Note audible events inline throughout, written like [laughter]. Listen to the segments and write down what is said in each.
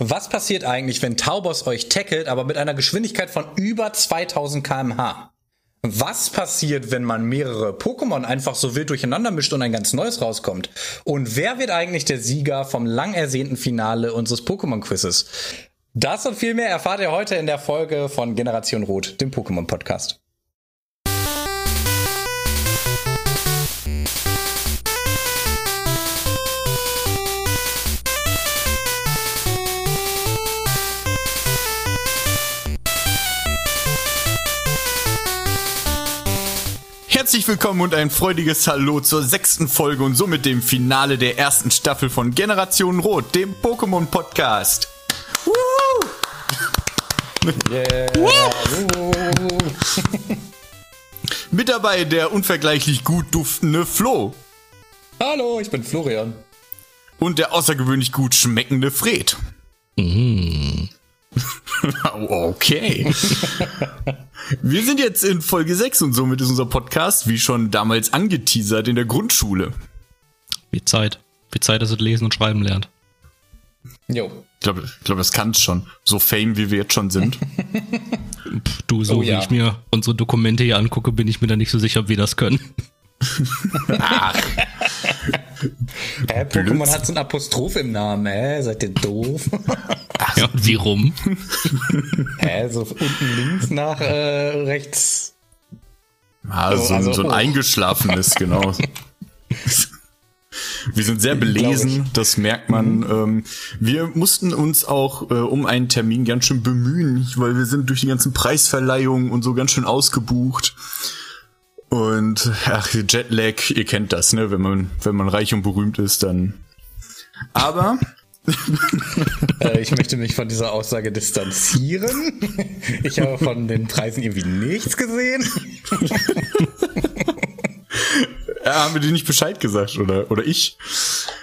Was passiert eigentlich, wenn Taubos euch tackelt, aber mit einer Geschwindigkeit von über 2000 kmh? Was passiert, wenn man mehrere Pokémon einfach so wild durcheinander mischt und ein ganz neues rauskommt? Und wer wird eigentlich der Sieger vom lang ersehnten Finale unseres Pokémon-Quizzes? Das und viel mehr erfahrt ihr heute in der Folge von Generation Rot, dem Pokémon-Podcast. Herzlich willkommen und ein freudiges Hallo zur sechsten Folge und somit dem Finale der ersten Staffel von Generation Rot, dem Pokémon Podcast. Yeah. Mit dabei der unvergleichlich gut duftende Flo. Hallo, ich bin Florian. Und der außergewöhnlich gut schmeckende Fred. Mm. [laughs] okay. Wir sind jetzt in Folge 6 und somit ist unser Podcast, wie schon damals angeteasert, in der Grundschule. Wie Zeit. Wie Zeit, dass es lesen und schreiben lernt. Jo. Ich glaube, ich glaub, das kann es schon. So fame, wie wir jetzt schon sind. du, so oh, wie ja. ich mir unsere Dokumente hier angucke, bin ich mir da nicht so sicher, ob wir das können. Ach. Hä, Pokémon hat so ein Apostroph im Namen, hä? Seid ihr doof? Ach, [laughs] ja, und wie rum? [laughs] hä, so unten links nach äh, rechts. Ah, so, also, so ein oh. eingeschlafenes, genau. [laughs] Wir sind sehr belesen, das merkt man. Mhm. Ähm, wir mussten uns auch äh, um einen Termin ganz schön bemühen, weil wir sind durch die ganzen Preisverleihungen und so ganz schön ausgebucht. Und ach, Jetlag, ihr kennt das, ne? Wenn man, wenn man reich und berühmt ist, dann. Aber. [laughs] äh, ich möchte mich von dieser Aussage distanzieren. Ich habe von den Preisen irgendwie nichts gesehen. ja, [laughs] haben wir dir nicht Bescheid gesagt, oder? Oder ich?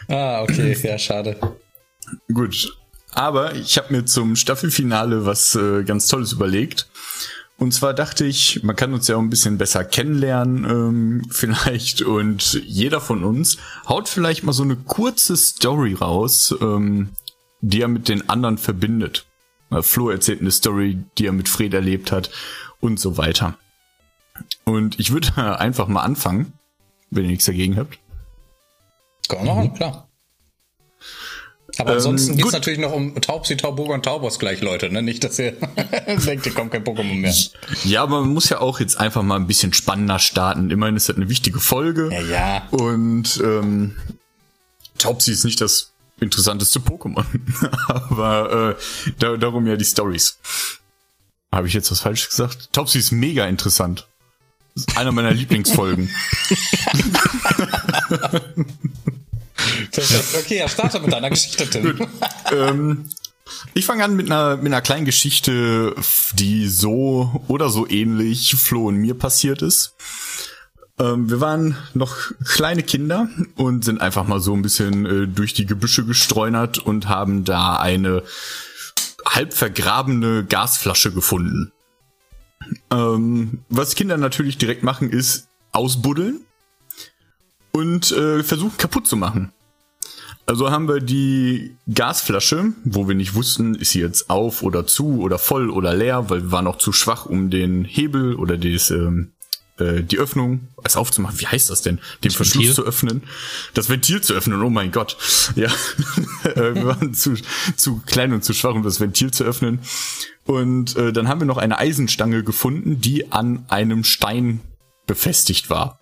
Ah, okay, ja, schade. Gut. Aber ich habe mir zum Staffelfinale was äh, ganz Tolles überlegt. Und zwar dachte ich, man kann uns ja auch ein bisschen besser kennenlernen ähm, [laughs] vielleicht und jeder von uns haut vielleicht mal so eine kurze Story raus, ähm, die er mit den anderen verbindet. Flo erzählt eine Story, die er mit Fred erlebt hat und so weiter. Und ich würde [laughs] einfach mal anfangen, wenn ihr nichts dagegen habt. Kann man machen, mhm. klar. Aber ähm, ansonsten ähm, geht es natürlich noch um Taubsi, Tauburger und Taubos gleich, Leute, ne? Nicht, dass ihr [laughs] denkt, hier kommt kein Pokémon mehr. Ja, aber man muss ja auch jetzt einfach mal ein bisschen spannender starten. Immerhin ist das eine wichtige Folge. Ja, ja. Und ähm, Taubsi ist nicht das interessanteste Pokémon. [laughs] aber äh, da, darum ja die Stories. Habe ich jetzt was falsch gesagt? Taubsi ist mega interessant. Ist einer meiner [laughs] Lieblingsfolgen. Okay, ja, starte mit deiner Geschichte, Tim. ähm, ich fange an mit einer, mit einer kleinen Geschichte, die so oder so ähnlich Flo und mir passiert ist. Ähm, wir waren noch kleine Kinder und sind einfach mal so ein bisschen äh, durch die Gebüsche gestreunert und haben da eine halb vergrabene Gasflasche gefunden. Ähm, was Kinder natürlich direkt machen, ist ausbuddeln und äh, versuchen kaputt zu machen. Also haben wir die Gasflasche, wo wir nicht wussten, ist sie jetzt auf oder zu oder voll oder leer, weil wir waren auch zu schwach, um den Hebel oder das, ähm, äh, die Öffnung, es aufzumachen. Wie heißt das denn? Den das Verschluss Ventil? zu öffnen. Das Ventil zu öffnen, oh mein Gott. [laughs] Ja, äh, wir waren zu, zu klein und zu schwach, um das Ventil zu öffnen. Und äh, dann haben wir noch eine Eisenstange gefunden, die an einem Stein befestigt war.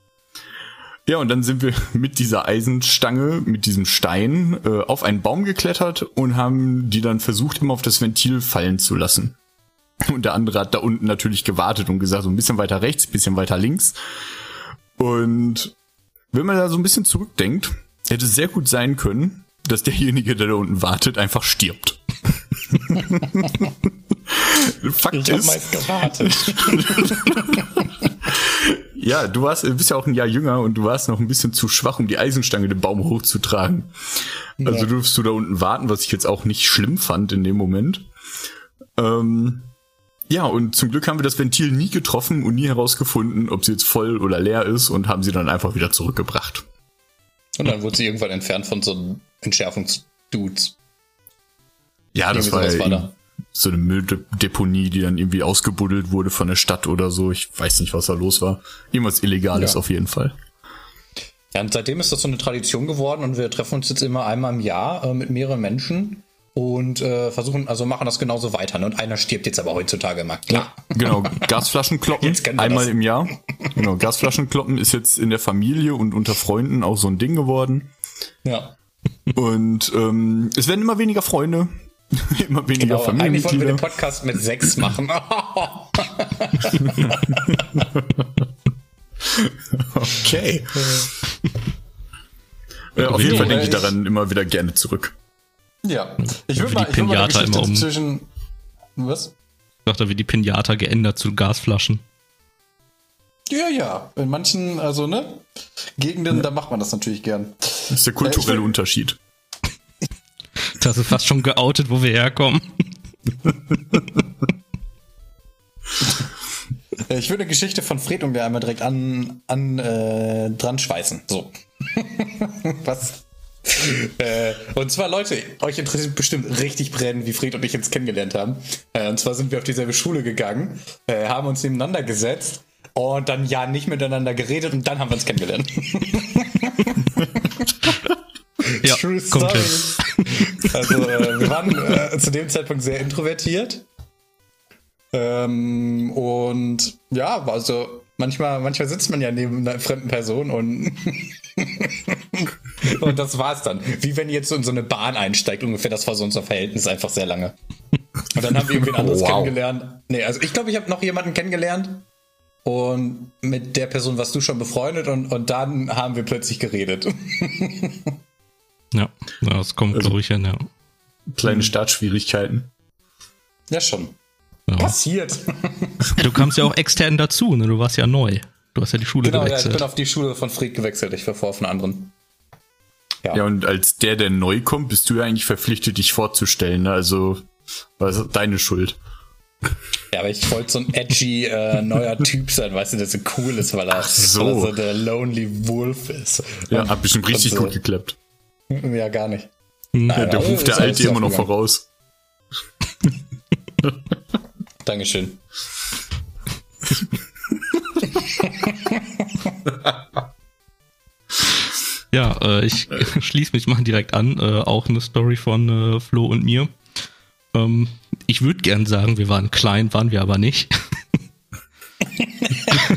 Ja, und dann sind wir [laughs] mit dieser Eisenstange, mit diesem Stein äh, auf einen Baum geklettert und haben die dann versucht, immer auf das Ventil fallen zu lassen. Und der andere hat da unten natürlich gewartet und gesagt, so ein bisschen weiter rechts, bisschen weiter links. Und wenn man da so ein bisschen zurückdenkt, hätte es sehr gut sein können, dass derjenige, der da unten wartet, einfach stirbt. [laughs] Fakt ich ist, meist gewartet. [laughs] Ja, du warst, bist ja auch ein Jahr jünger und du warst noch ein bisschen zu schwach, um die Eisenstange den Baum hochzutragen. Ja. Also durfst du da unten warten, was ich jetzt auch nicht schlimm fand in dem Moment. Ähm, ja, und zum Glück haben wir das Ventil nie getroffen und nie herausgefunden, ob sie jetzt voll oder leer ist und haben sie dann einfach wieder zurückgebracht. Und dann wurde sie irgendwann entfernt von so einem Entschärfungsdudes. Ja, das war, ja war da. So eine Mülldeponie, die dann irgendwie ausgebuddelt wurde von der Stadt oder so. Ich weiß nicht, was da los war. Irgendwas Illegales ja. auf jeden Fall. Ja, und seitdem ist das so eine Tradition geworden und wir treffen uns jetzt immer einmal im Jahr äh, mit mehreren Menschen und äh, versuchen, also machen das genauso weiter. Ne? Und einer stirbt jetzt aber heutzutage immer. Klar. Ja, genau, Gasflaschenkloppen einmal das. im Jahr. Genau, Gasflaschenkloppen ist jetzt in der Familie und unter Freunden auch so ein Ding geworden. Ja. Und ähm, es werden immer weniger Freunde, [laughs] immer weniger genau, Familienmitglieder. Eigentlich wollten wir den Podcast mit sechs machen. [laughs] okay. ja, auf jeden Fall denke ich daran immer wieder gerne zurück. Ja, ich würde mal, die Pinata immer um. Zwischen, was? Ich dachte, wie die Pinata geändert zu Gasflaschen. Ja, ja. In manchen, also, ne? Gegenden, ja. da macht man das natürlich gern. Das ist der kulturelle äh, Unterschied. Das ist fast schon geoutet, wo wir herkommen. ich würde eine Geschichte von Fred und wir einmal direkt an, an äh, dran schweißen. So. [laughs] Was äh, und zwar, Leute, euch interessiert bestimmt richtig brennend, wie Fred und ich uns kennengelernt haben. Äh, und zwar sind wir auf dieselbe Schule gegangen, äh, haben uns nebeneinander gesetzt und dann ja nicht miteinander geredet und dann haben wir uns kennengelernt. [laughs] ja, [laughs] True Story. [laughs] Also, äh, wir waren äh, zu dem Zeitpunkt sehr introvertiert. Ähm, und ja, also manchmal, manchmal sitzt man ja neben einer fremden Person und [laughs] Und das war's dann. Wie wenn ihr jetzt in so eine Bahn einsteigt, ungefähr. Das war so unser Verhältnis einfach sehr lange. Und dann haben wir irgendwie anderes wow. kennengelernt. Nee, also ich glaube, ich habe noch jemanden kennengelernt. Und mit der Person warst du schon befreundet und, und dann haben wir plötzlich geredet. Ja, das kommt, also, ich, hin, ja. Kleine Startschwierigkeiten. Ja, schon. Ja. Passiert. Du kamst ja auch extern dazu, ne? Du warst ja neu. Du hast ja die Schule genau, gewechselt. Genau, ja, ich bin auf die Schule von Fried gewechselt. Ich war vor auf einen anderen. Ja. ja, und als der, der neu kommt, bist du ja eigentlich verpflichtet, dich vorzustellen. Ne? Also, was ist deine Schuld? Ja, aber ich wollte so ein edgy äh, neuer [laughs] Typ sein, weißt du, der so cool ist, weil er, so. Weil er so der Lonely Wolf ist. Ja, und, hat bestimmt richtig so. gut geklappt. Ja, gar nicht. Hm. Nein, ja, der ruft der Alte immer noch voraus. [laughs] Dankeschön. [laughs] Ja, äh, ich [laughs] schließe mich mal direkt an. Äh, auch eine Story von äh, Flo und mir. Ähm, ich würde gern sagen, wir waren klein, waren wir aber nicht.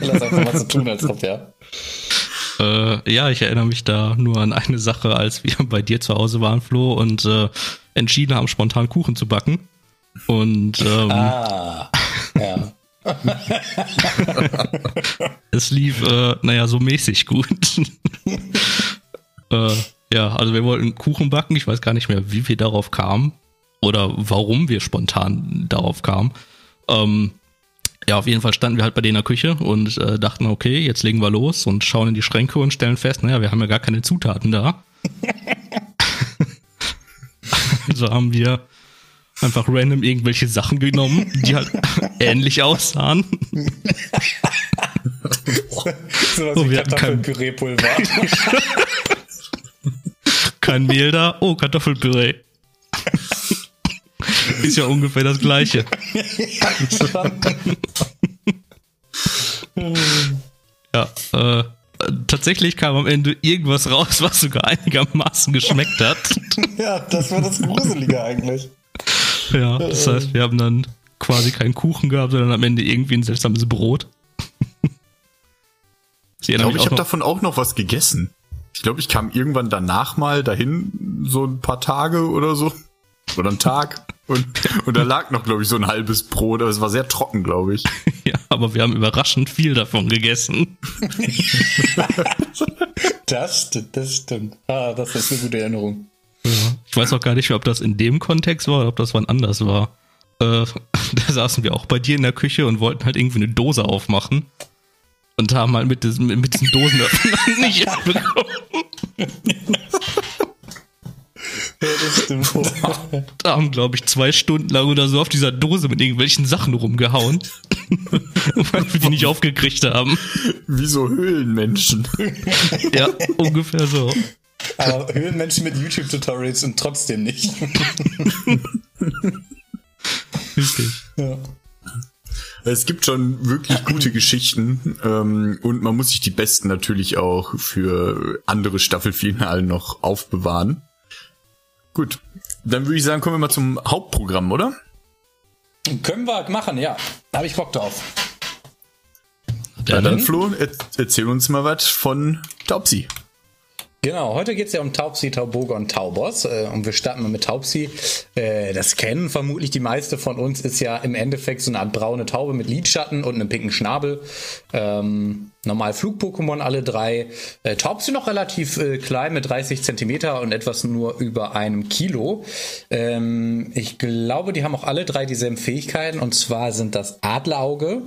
Lass einfach mal so tun, als ob, ja. Äh, ja, ich erinnere mich da nur an eine Sache, als wir bei dir zu Hause waren, Flo, und äh, entschieden haben, spontan Kuchen zu backen. Und ähm, ah, [laughs] ja. es lief, äh, naja, so mäßig gut. [laughs] Äh, ja, also wir wollten Kuchen backen. Ich weiß gar nicht mehr, wie wir darauf kamen oder warum wir spontan darauf kamen. Ähm, ja, auf jeden Fall standen wir halt bei denen in der Küche und äh, dachten, okay, jetzt legen wir los und schauen in die Schränke und stellen fest, naja, wir haben ja gar keine Zutaten da. [laughs] also haben wir einfach random irgendwelche Sachen genommen, die halt [laughs] ähnlich aussahen. so was oh, Kartoffelpüree-Pulver. [laughs] Kein Mehl da. Oh, Kartoffelpüree. [laughs] Ist ja ungefähr das gleiche. ja, äh, tatsächlich kam am Ende irgendwas raus, was sogar einigermaßen geschmeckt hat. ja, das war das Gruselige eigentlich. Ja, das heißt, wir haben dann quasi keinen Kuchen gehabt, sondern am Ende irgendwie ein seltsames Brot. [laughs] ich glaube, ich habe davon auch noch was gegessen. Ich glaube, ich kam irgendwann danach mal dahin, so ein paar Tage oder so. Oder einen Tag. Und, und da lag noch, glaube ich, so ein halbes Brot. Aber es war sehr trocken, glaube ich. [laughs] Ja, aber wir haben überraschend viel davon gegessen. [laughs] das stimmt, das stimmt. Ah, das ist eine gute Erinnerung. Ja, ich weiß auch gar nicht mehr, ob das in dem Kontext war oder ob das wann anders war. Äh, [laughs] da saßen wir auch bei dir in der Küche und wollten halt irgendwie eine Dose aufmachen. Und haben halt mit diesem, mit diesen Dosenöffnern nicht bekommen. Ja, das stimmt. [laughs] Da haben, glaube ich, zwei Stunden lang oder so auf dieser Dose mit irgendwelchen Sachen rumgehauen. [laughs] weil wir die nicht aufgekriegt haben. Wie so Höhlenmenschen. ja, ungefähr so. Aber Höhlenmenschen mit YouTube-Tutorials und trotzdem nicht. Richtig. ja. Es gibt schon wirklich gute Geschichten ähm, und man muss sich die besten natürlich auch für andere Staffelfinalen noch aufbewahren. Gut, dann würde ich sagen, kommen wir mal zum Hauptprogramm, oder? Können wir machen, ja. Da habe ich Bock drauf. Ja, dann Flo, er erzähl uns mal was von Taubsi. Genau, heute geht es ja um Taubsi, Tauboga und Taubos. Äh, und wir starten mal mit Taubsi. Äh, das kennen vermutlich die meisten von uns, ist ja im Endeffekt so eine Art braune Taube mit Lidschatten und einem pinken Schnabel. Ähm, normal Flug-Pokémon, alle drei. Äh, Taubsi noch relativ klein mit 30 Zentimeter und etwas nur über einem Kilo. Ähm, ich glaube, die haben auch alle drei dieselben Fähigkeiten und zwar sind das Adlerauge.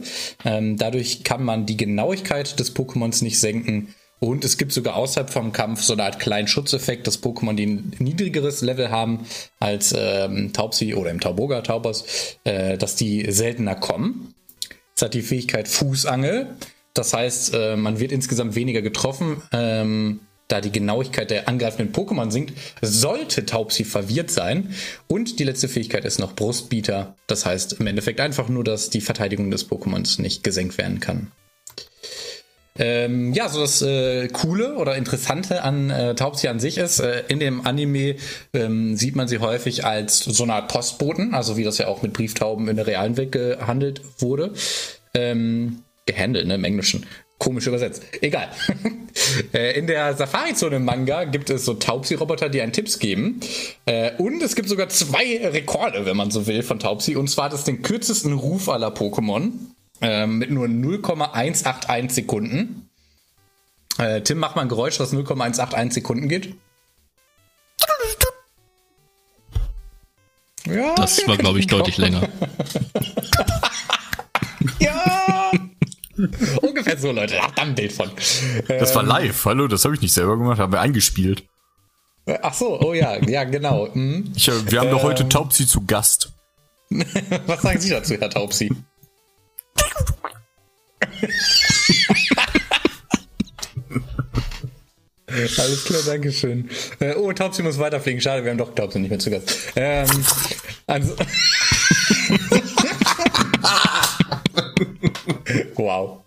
Ähm, dadurch kann man die Genauigkeit des Pokémons nicht senken. Und es gibt sogar außerhalb vom Kampf so eine Art kleinen Schutzeffekt, dass Pokémon, die ein niedrigeres Level haben als ähm, Taubsi oder im Tauboga Taubos, äh, dass die seltener kommen. Es hat die Fähigkeit Fußangel. Das heißt, äh, man wird insgesamt weniger getroffen, ähm, da die Genauigkeit der angreifenden Pokémon sinkt. Sollte Taubsi verwirrt sein. Und die letzte Fähigkeit ist noch Brustbieter. Das heißt im Endeffekt einfach nur, dass die Verteidigung des Pokémons nicht gesenkt werden kann. Ähm, ja, so das äh, Coole oder Interessante an äh, Taubsi an sich ist, äh, in dem Anime ähm, sieht man sie häufig als so eine Art Postboten, also wie das ja auch mit Brieftauben in der realen Welt gehandelt wurde. Ähm, gehandelt, ne, im Englischen. Komisch übersetzt. Egal. [laughs] Äh, in der Safari-Zone im Manga gibt es so Taubsi-Roboter, die einen Tipps geben. Äh, und es gibt sogar zwei Rekorde, wenn man so will, von Taubsi. Und zwar es den kürzesten Ruf aller Pokémon. Ähm, mit nur 0,181 Sekunden. Äh, Tim, mach mal ein Geräusch, das 0,181 Sekunden geht. Ja, das war, glaube ich, deutlich länger. [laughs] ja! Ungefähr so, Leute. Habt da ein Bild von. Das war live. Hallo, das habe ich nicht selber gemacht, haben wir eingespielt. Ach so, oh ja, ja, genau. Hm. Ich, wir haben ähm, doch heute Taubsi zu Gast. [laughs] Was sagen Sie dazu, Herr Taubsi? [laughs] Alles klar, danke schön. Äh, oh, Taubsi muss weiterfliegen. Schade, wir haben doch Taubsi nicht mehr zu Gast. Ähm, also [laughs] wow.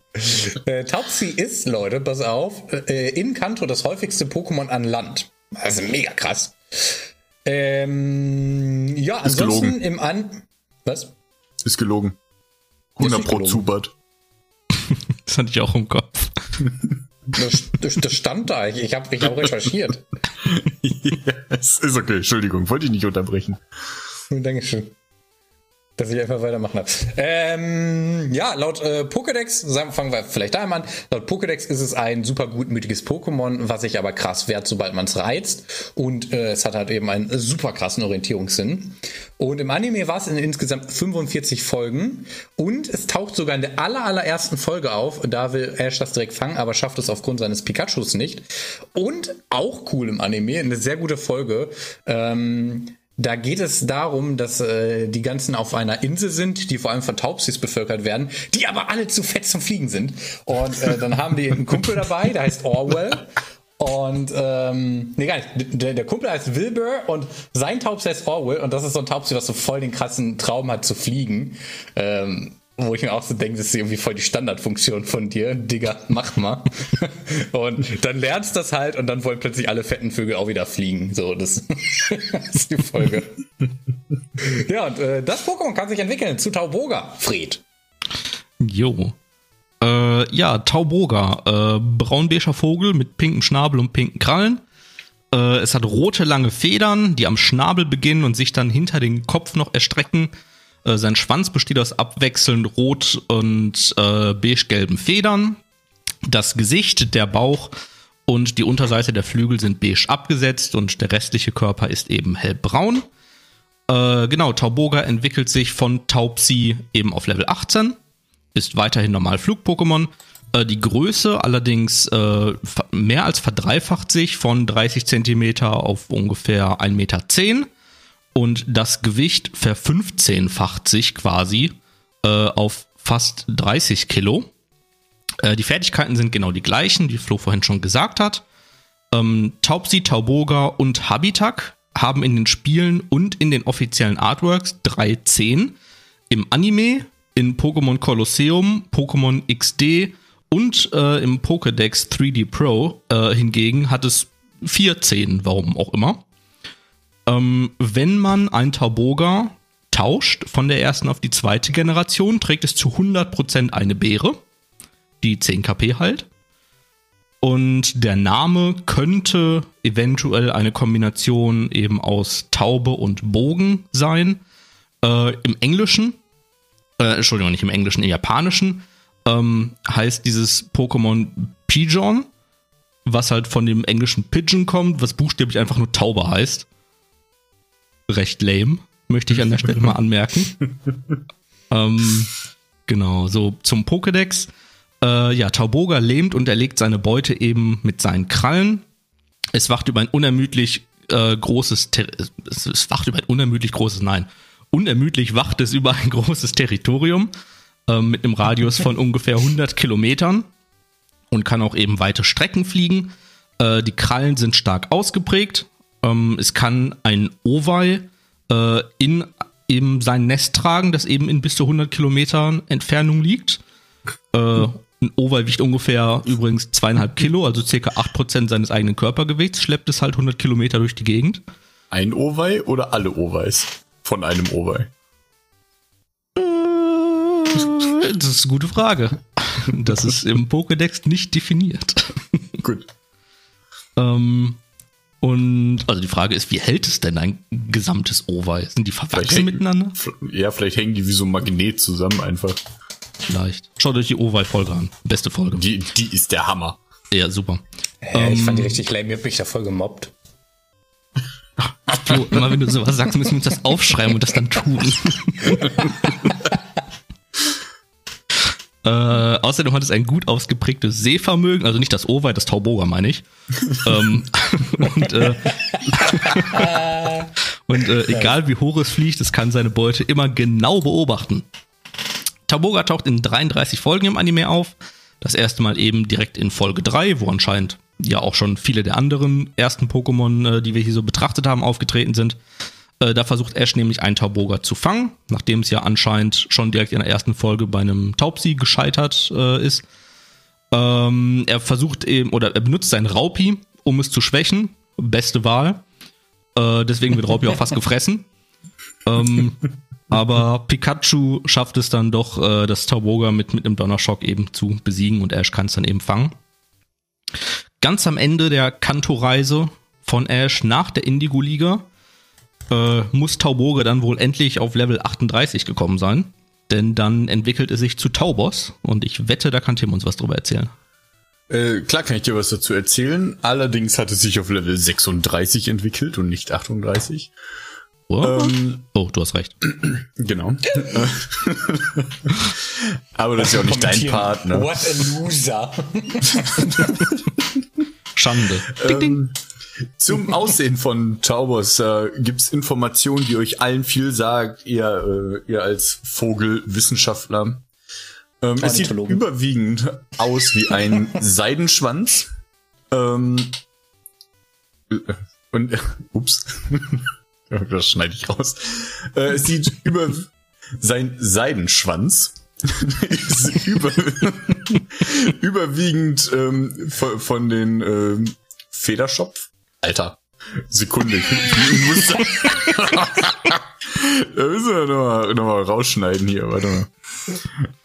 Äh, Taubsi ist, Leute, pass auf, äh, in Kanto das häufigste Pokémon an Land. Also mega krass. Ähm, ja, ist ansonsten gelogen. im An... Was? Ist gelogen. 100 Pro Zubat. [laughs] Das hatte ich auch im Kopf. Das, das, das stand da. Ich, ich habe ich hab recherchiert. [laughs] yes. Ist okay, Entschuldigung, wollte ich nicht unterbrechen. Dankeschön. Dass ich einfach weitermachen darf. Ähm, ja, laut äh, Pokédex, fangen wir vielleicht da an. Laut Pokédex ist es ein super gutmütiges Pokémon, was sich aber krass wehrt, sobald man es reizt. Und äh, es hat halt eben einen super krassen Orientierungssinn. Und im Anime war es in insgesamt 45 Folgen. Und es taucht sogar in der aller, allerersten Folge auf. Da will Ash das direkt fangen, aber schafft es aufgrund seines Pikachus nicht. Und auch cool im Anime, eine sehr gute Folge. Ähm, da geht es darum, dass äh, die ganzen auf einer Insel sind, die vor allem von Taubsis bevölkert werden, die aber alle zu fett zum Fliegen sind. Und äh, dann haben die einen Kumpel dabei, der heißt Orwell. Und, ähm, nee, gar nicht. Der, der Kumpel heißt Wilbur und sein Taubsi heißt Orwell. Und das ist so ein Taubsi, was so voll den krassen Traum hat zu fliegen. Ähm, wo ich mir auch so denke, das ist irgendwie voll die Standardfunktion von dir. Digga, mach mal. [laughs] und dann lernst das halt und dann wollen plötzlich alle fetten Vögel auch wieder fliegen. So, das, [laughs] das ist die Folge. ja, und äh, das Pokémon kann sich entwickeln zu Tauboga, Fred. Jo. Äh, ja, Tauboga. Äh, braunbeiger Vogel mit pinkem Schnabel und pinken Krallen. Äh, es hat rote lange Federn, die am Schnabel beginnen und sich dann hinter den Kopf noch erstrecken. Äh, sein Schwanz besteht aus abwechselnd rot und äh, beige-gelben Federn. Das Gesicht, der Bauch und die Unterseite der Flügel sind beige abgesetzt und der restliche Körper ist eben hellbraun. Äh, genau, Tauboga entwickelt sich von Taubsi eben auf Level 18, ist weiterhin normal Flug-Pokémon. Äh, die Größe allerdings äh, mehr als verdreifacht sich von 30 cm auf ungefähr 1,10 Meter und das Gewicht verfünfzehnfacht sich quasi äh, auf fast 30 Kilo. Äh, die Fertigkeiten sind genau die gleichen, die Flo vorhin schon gesagt hat. Ähm, Taubsi, Tauboga und Habitak haben in den Spielen und in den offiziellen Artworks 310. Im Anime, in Pokémon Colosseum, Pokémon XD und äh, im Pokédex 3D Pro äh, hingegen hat es vier Zehen, warum auch immer. Ähm, wenn man ein Tauboga tauscht von der ersten auf die zweite Generation, trägt es zu 100% eine Beere, die 10 KP halt. Und der Name könnte eventuell eine Kombination eben aus Taube und Bogen sein. Äh, Im Englischen, äh, Entschuldigung, nicht im Englischen, im Japanischen ähm, heißt dieses Pokémon Pigeon, was halt von dem englischen Pigeon kommt, was buchstäblich einfach nur Taube heißt. Recht lame, möchte ich an der Stelle mal anmerken. [laughs] ähm, genau, so zum Pokédex. Äh, ja, Tauboga lähmt und erlegt seine Beute eben mit seinen Krallen. Es wacht über ein unermüdlich äh, großes, Ter es, es wacht über ein unermüdlich großes, nein, unermüdlich wacht es über ein großes Territorium äh, mit einem Radius von ungefähr 100 Kilometern und kann auch eben weite Strecken fliegen. Äh, die Krallen sind stark ausgeprägt. Ähm, es kann ein Owei äh, in eben sein Nest tragen, das eben in bis zu 100 Kilometern Entfernung liegt. Äh, ein Oval wiegt ungefähr übrigens zweieinhalb Kilo, also circa 8% seines eigenen Körpergewichts, schleppt es halt 100 Kilometer durch die Gegend. Ein Owei oder alle Oweis von einem Owei? Äh, das ist eine gute Frage. Das ist im Pokédex nicht definiert. Gut. ähm, und also die Frage ist, wie hält es denn ein gesamtes Owei? Sind die verwachsen miteinander? Ja, vielleicht hängen die wie so ein Magnet zusammen einfach. Vielleicht. Schaut euch die Owei-Folge an. Beste Folge. Die, die ist der Hammer. Ja, super. Ich Ähm. fand die richtig lame, ich hab mich da voll gemobbt. Flo, immer wenn du sowas sagst, müssen wir uns das aufschreiben und das dann tun. [laughs] äh, außerdem hat es ein gut ausgeprägtes Sehvermögen, also nicht das Owei, das Tauboga meine ich. [laughs] ähm, und äh, [laughs] und äh, egal wie hoch es fliegt, es kann seine Beute immer genau beobachten. Tauboga taucht in 33 Folgen im Anime auf. Das erste Mal eben direkt in Folge 3, wo anscheinend ja auch schon viele der anderen ersten Pokémon, äh, die wir hier so betrachtet haben, aufgetreten sind. Äh, da versucht Ash nämlich einen Tauboga zu fangen, nachdem es ja anscheinend schon direkt in der ersten Folge bei einem Taubsi gescheitert äh, ist. Ähm, er versucht eben, oder er benutzt sein Raupi, um es zu schwächen. Beste Wahl. Äh, deswegen wird Raupi auch fast gefressen. Ähm, aber Pikachu schafft es dann doch, äh, das Tauboga mit, mit einem Donnerschock eben zu besiegen und Ash kann es dann eben fangen. Ganz am Ende der Kanto-Reise von Ash nach der Indigo-Liga äh, muss Tauboga dann wohl endlich auf Level 38 gekommen sein. Denn dann entwickelt es sich zu Taubos und ich wette, da kann Tim uns was drüber erzählen. Äh, klar kann ich dir was dazu erzählen. Allerdings hat es sich auf Level 36 entwickelt und nicht 38. What? Ähm, oh, du hast recht. [clears throat] genau. [laughs] Aber das ist ja auch nicht dein Kommentieren. Part, ne? What a loser. [laughs] Schande. Ding, ding. Zum [laughs] Aussehen von Taubos äh, gibt's Informationen, die euch allen viel sagt, ihr, äh, ihr als Vogelwissenschaftler. Ähm, es sieht überwiegend aus wie ein [laughs] Seidenschwanz. Ähm, äh, und, äh, [laughs] ups, das schneide ich raus. Äh, es sieht über sein Seidenschwanz ist über, überwiegend ähm, von, von den ähm, Federschopf. Alter, Sekunde. Ich, ich muss da, da müssen wir nochmal noch mal rausschneiden hier. Warte mal.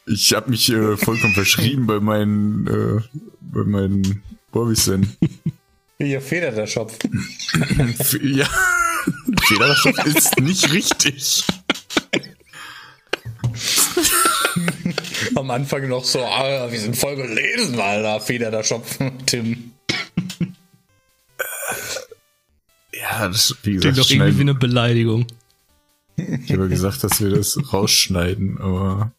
Ich habe mich äh, vollkommen verschrieben bei meinen, äh, bei meinen, wo hab ich's denn? Hier federt der Schopf. F ja, Federschopf ist nicht richtig. Am Anfang noch so, ah, wir sind voll belesen, Alter. Feder der Schopf, Tim. Ja, das, wie Klingt gesagt, doch irgendwie wie eine Beleidigung. ich habe gesagt, dass wir das rausschneiden, aber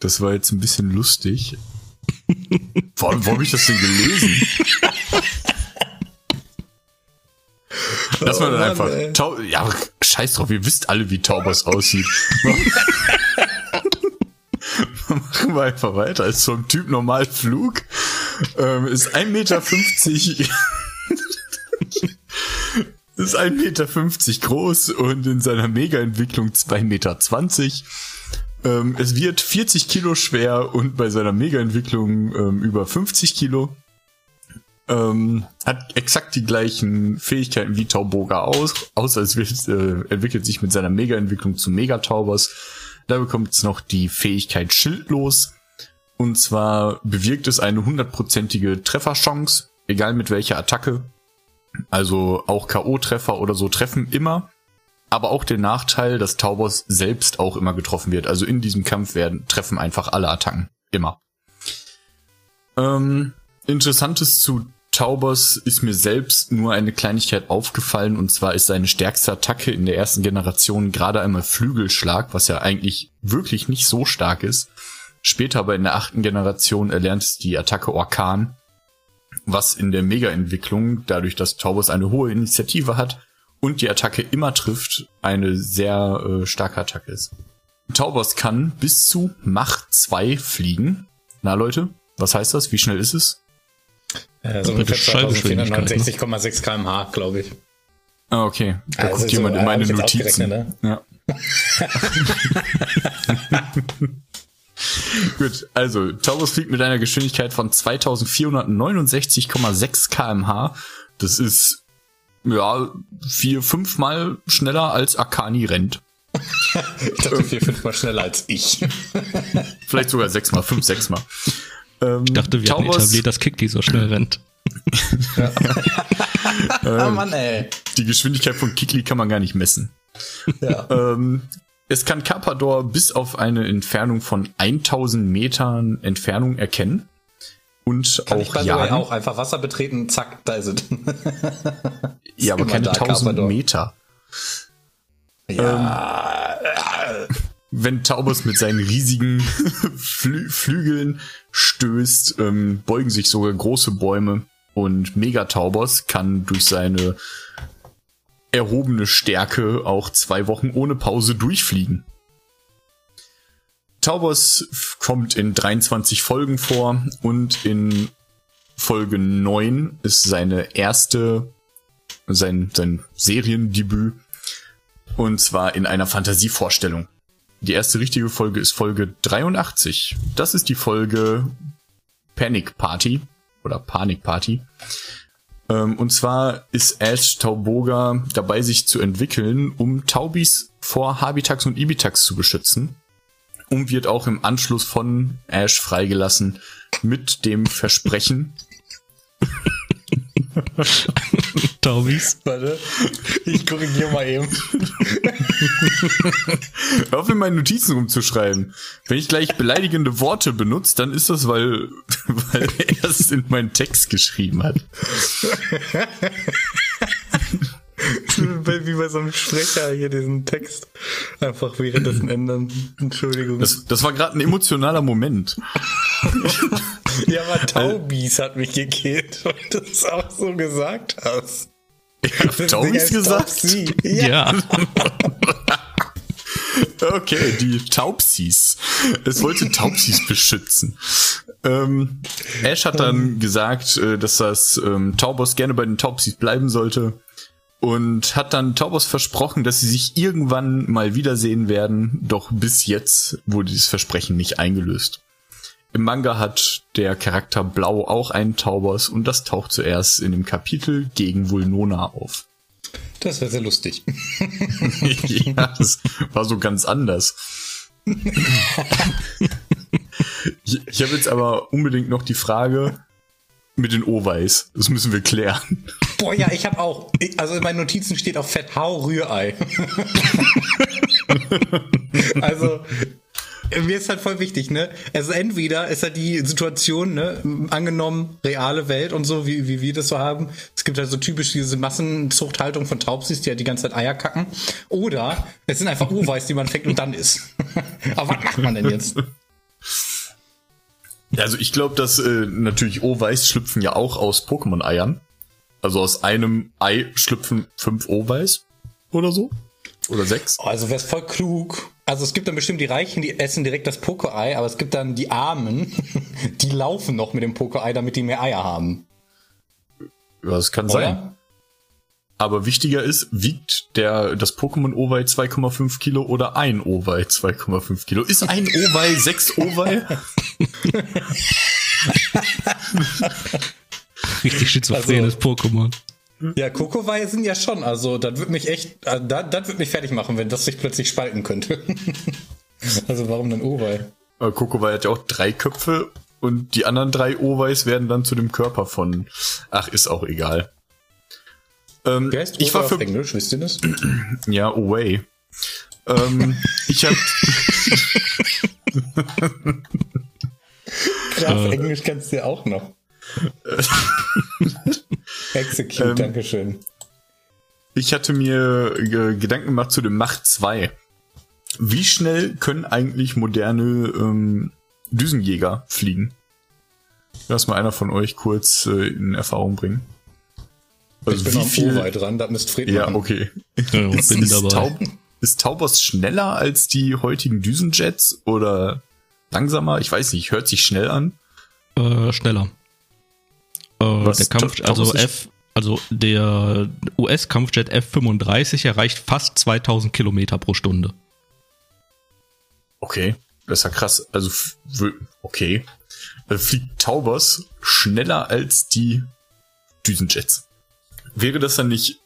das war jetzt ein bisschen lustig. Vor allem, wo habe ich das denn gelesen? Lass mal Oh dann Mann, einfach. Tau ja, scheiß drauf, ihr wisst alle, wie Taubers aussieht. Machen wir einfach weiter. Ist so ein Typ normal Flug. Ähm, ist 1,50 Meter ist 1,50 Meter groß und in seiner Mega-Entwicklung 2,20 Meter. Ähm, es wird 40 Kilo schwer und bei seiner Mega-Entwicklung ähm, über 50 Kilo. Ähm, hat exakt die gleichen Fähigkeiten wie Tauboga aus, außer es wird, äh, entwickelt sich mit seiner Mega-Entwicklung zu Megataubers. Da bekommt es noch die Fähigkeit Schildlos. Und zwar bewirkt es eine hundertprozentige Trefferchance, egal mit welcher Attacke. Also auch K.O.-Treffer oder so treffen immer. Aber auch den Nachteil, dass Taubos selbst auch immer getroffen wird. Also in diesem Kampf werden, treffen einfach alle Attacken. Immer. Ähm, Interessantes zu Taubos ist mir selbst nur eine Kleinigkeit aufgefallen und zwar ist seine stärkste Attacke in der ersten Generation gerade einmal Flügelschlag, was ja eigentlich wirklich nicht so stark ist. Später aber in der achten Generation erlernt es die Attacke Orkan, was in der Mega-Entwicklung, dadurch, dass Taubos eine hohe Initiative hat und die Attacke immer trifft, eine sehr äh, starke Attacke ist. Taubos kann bis zu Macht 2 fliegen. Na Leute, was heißt das? Wie schnell ist es? Äh, so ungefähr 2469,6 kmh, glaube ich. Ah, okay. Da also guckt jemand so, in meine Notizen. Ne? Ja. [laughs] [laughs] [laughs] Gut, also Taurus fliegt mit einer Geschwindigkeit von 2469,6 kmh. Das ist ja vier, fünfmal schneller als Akani rennt. [laughs] ich dachte vier, fünfmal schneller als ich. [laughs] Vielleicht sogar sechsmal, fünf, sechsmal. Ähm, ich dachte, wir Taurus, hatten etabliert, dass Kickly so schnell rennt. ja. oh Mann, ey. Die Geschwindigkeit von Kikli kann man gar nicht messen. Ja. Ähm, es kann Carpador bis auf eine Entfernung von 1000 Metern Entfernung erkennen. Und kann auch jagen. auch einfach Wasser betreten, zack, da ist es. [laughs] ja, aber keine 1000 Meter. Ja. Ähm, wenn Taubus mit seinen riesigen [laughs] Flü Flügeln stößt, ähm, beugen sich sogar große Bäume und Megataubos kann durch seine erhobene Stärke auch zwei Wochen ohne Pause durchfliegen. Taubos kommt in 23 Folgen vor und in Folge 9 ist seine erste, sein, sein Seriendebüt und zwar in einer Fantasievorstellung. Die erste richtige Folge ist Folge 83. Das ist die Folge Panic Party oder Panik Party. Ähm, und zwar ist Ash Tauboga dabei, sich zu entwickeln, um Taubis vor Habitax und Ibitax zu beschützen. Und wird auch im Anschluss von Ash freigelassen mit dem Versprechen. [laughs] Taubis. Warte, ich korrigiere mal eben. [laughs] Hör auf, in meinen Notizen rumzuschreiben. Wenn ich gleich beleidigende Worte benutze, dann ist das, weil, [laughs] weil er es in meinen Text geschrieben hat. Wie bei so einem Sprecher hier diesen Text einfach währenddessen ändern. Entschuldigung. Das, das war gerade ein emotionaler Moment. ja, aber Taubis hat mich gekillt, weil du es auch so gesagt hast. Ja, Taubis gesagt? Ja. ja. okay, die Taubsis. Es wollte Taubsis [laughs] beschützen. Ähm, Ash hat dann gesagt, äh, dass das ähm, Taubos gerne bei den Taubsis bleiben sollte und hat dann Taubos versprochen, dass sie sich irgendwann mal wiedersehen werden, doch bis jetzt wurde dieses Versprechen nicht eingelöst. Im Manga hat der Charakter Blau auch einen Taubos und das taucht zuerst in dem Kapitel gegen Vulnona auf. Das wäre sehr lustig. [laughs] ja, das war so ganz anders. ich ich habe jetzt aber unbedingt noch die Frage, mit den O-Weiß. Das müssen wir klären. Boah, ja, ich habe auch. Also in meinen Notizen steht auch Fetthau Rührei. [laughs] also mir ist halt voll wichtig, ne? Also entweder ist halt die Situation, ne, angenommen, reale Welt und so, wie, wie wir das so haben. Es gibt halt so typisch diese Massenzuchthaltung von Taubsis, die halt die ganze Zeit Eier kacken. Oder es sind einfach Urweiß, die man fängt und dann isst. [laughs] Aber was macht man denn jetzt? Also ich glaube, dass äh, natürlich O-Weiß schlüpfen ja auch aus Pokémon-Eiern. Also aus einem Ei schlüpfen fünf O-Weiß oder so. Oder sechs. Also wäre es voll klug. Also es gibt dann bestimmt die Reichen, die essen direkt das Poké-Ei, aber es gibt dann die Armen, [laughs] die laufen noch mit dem Poké-Ei, damit die mehr Eier haben. Ja, das kann Oder? sein. Aber wichtiger ist, wiegt der, das Pokémon Owei 2,5 Kilo oder ein Owei 2,5 Kilo? Ist ein Owei [laughs] sechs Owei? Richtig schizophrenes Also- Pokémon. Ja, Kokowai sind ja schon, also das würde mich echt, äh, das, das würde mich fertig machen, wenn das sich plötzlich spalten könnte. [laughs] also warum denn Owei? Äh, Kokowai hat ja auch drei Köpfe und die anderen drei Oweis werden dann zu dem Körper von. Ach, ist auch egal. Ähm, Wie heißt ich war für auf Englisch, wisst ihr das? [clears throat] ja Owei. ähm, [laughs] ich hab auf Englisch kannst du ja auch noch. [laughs] Execute, Ähm, Dankeschön. Ich hatte mir äh, Gedanken gemacht zu dem Macht 2. Wie schnell können eigentlich moderne ähm, Düsenjäger fliegen? Lass mal einer von euch kurz äh, in Erfahrung bringen. ich bin auf Owei dran, das müsst Fred Ja, machen. okay. Ja, Ist, bin ist, dabei. Taub, ist Taubos schneller als die heutigen Düsenjets oder langsamer? Ich weiß nicht, hört sich schnell an. Äh, schneller. Äh, der Kampf, also F, also der US-Kampfjet F-35 erreicht fast 2000 Kilometer pro Stunde. Okay, das ist ja krass. Also, okay. Also fliegt Taubos schneller als die Düsenjets. Wäre das dann nicht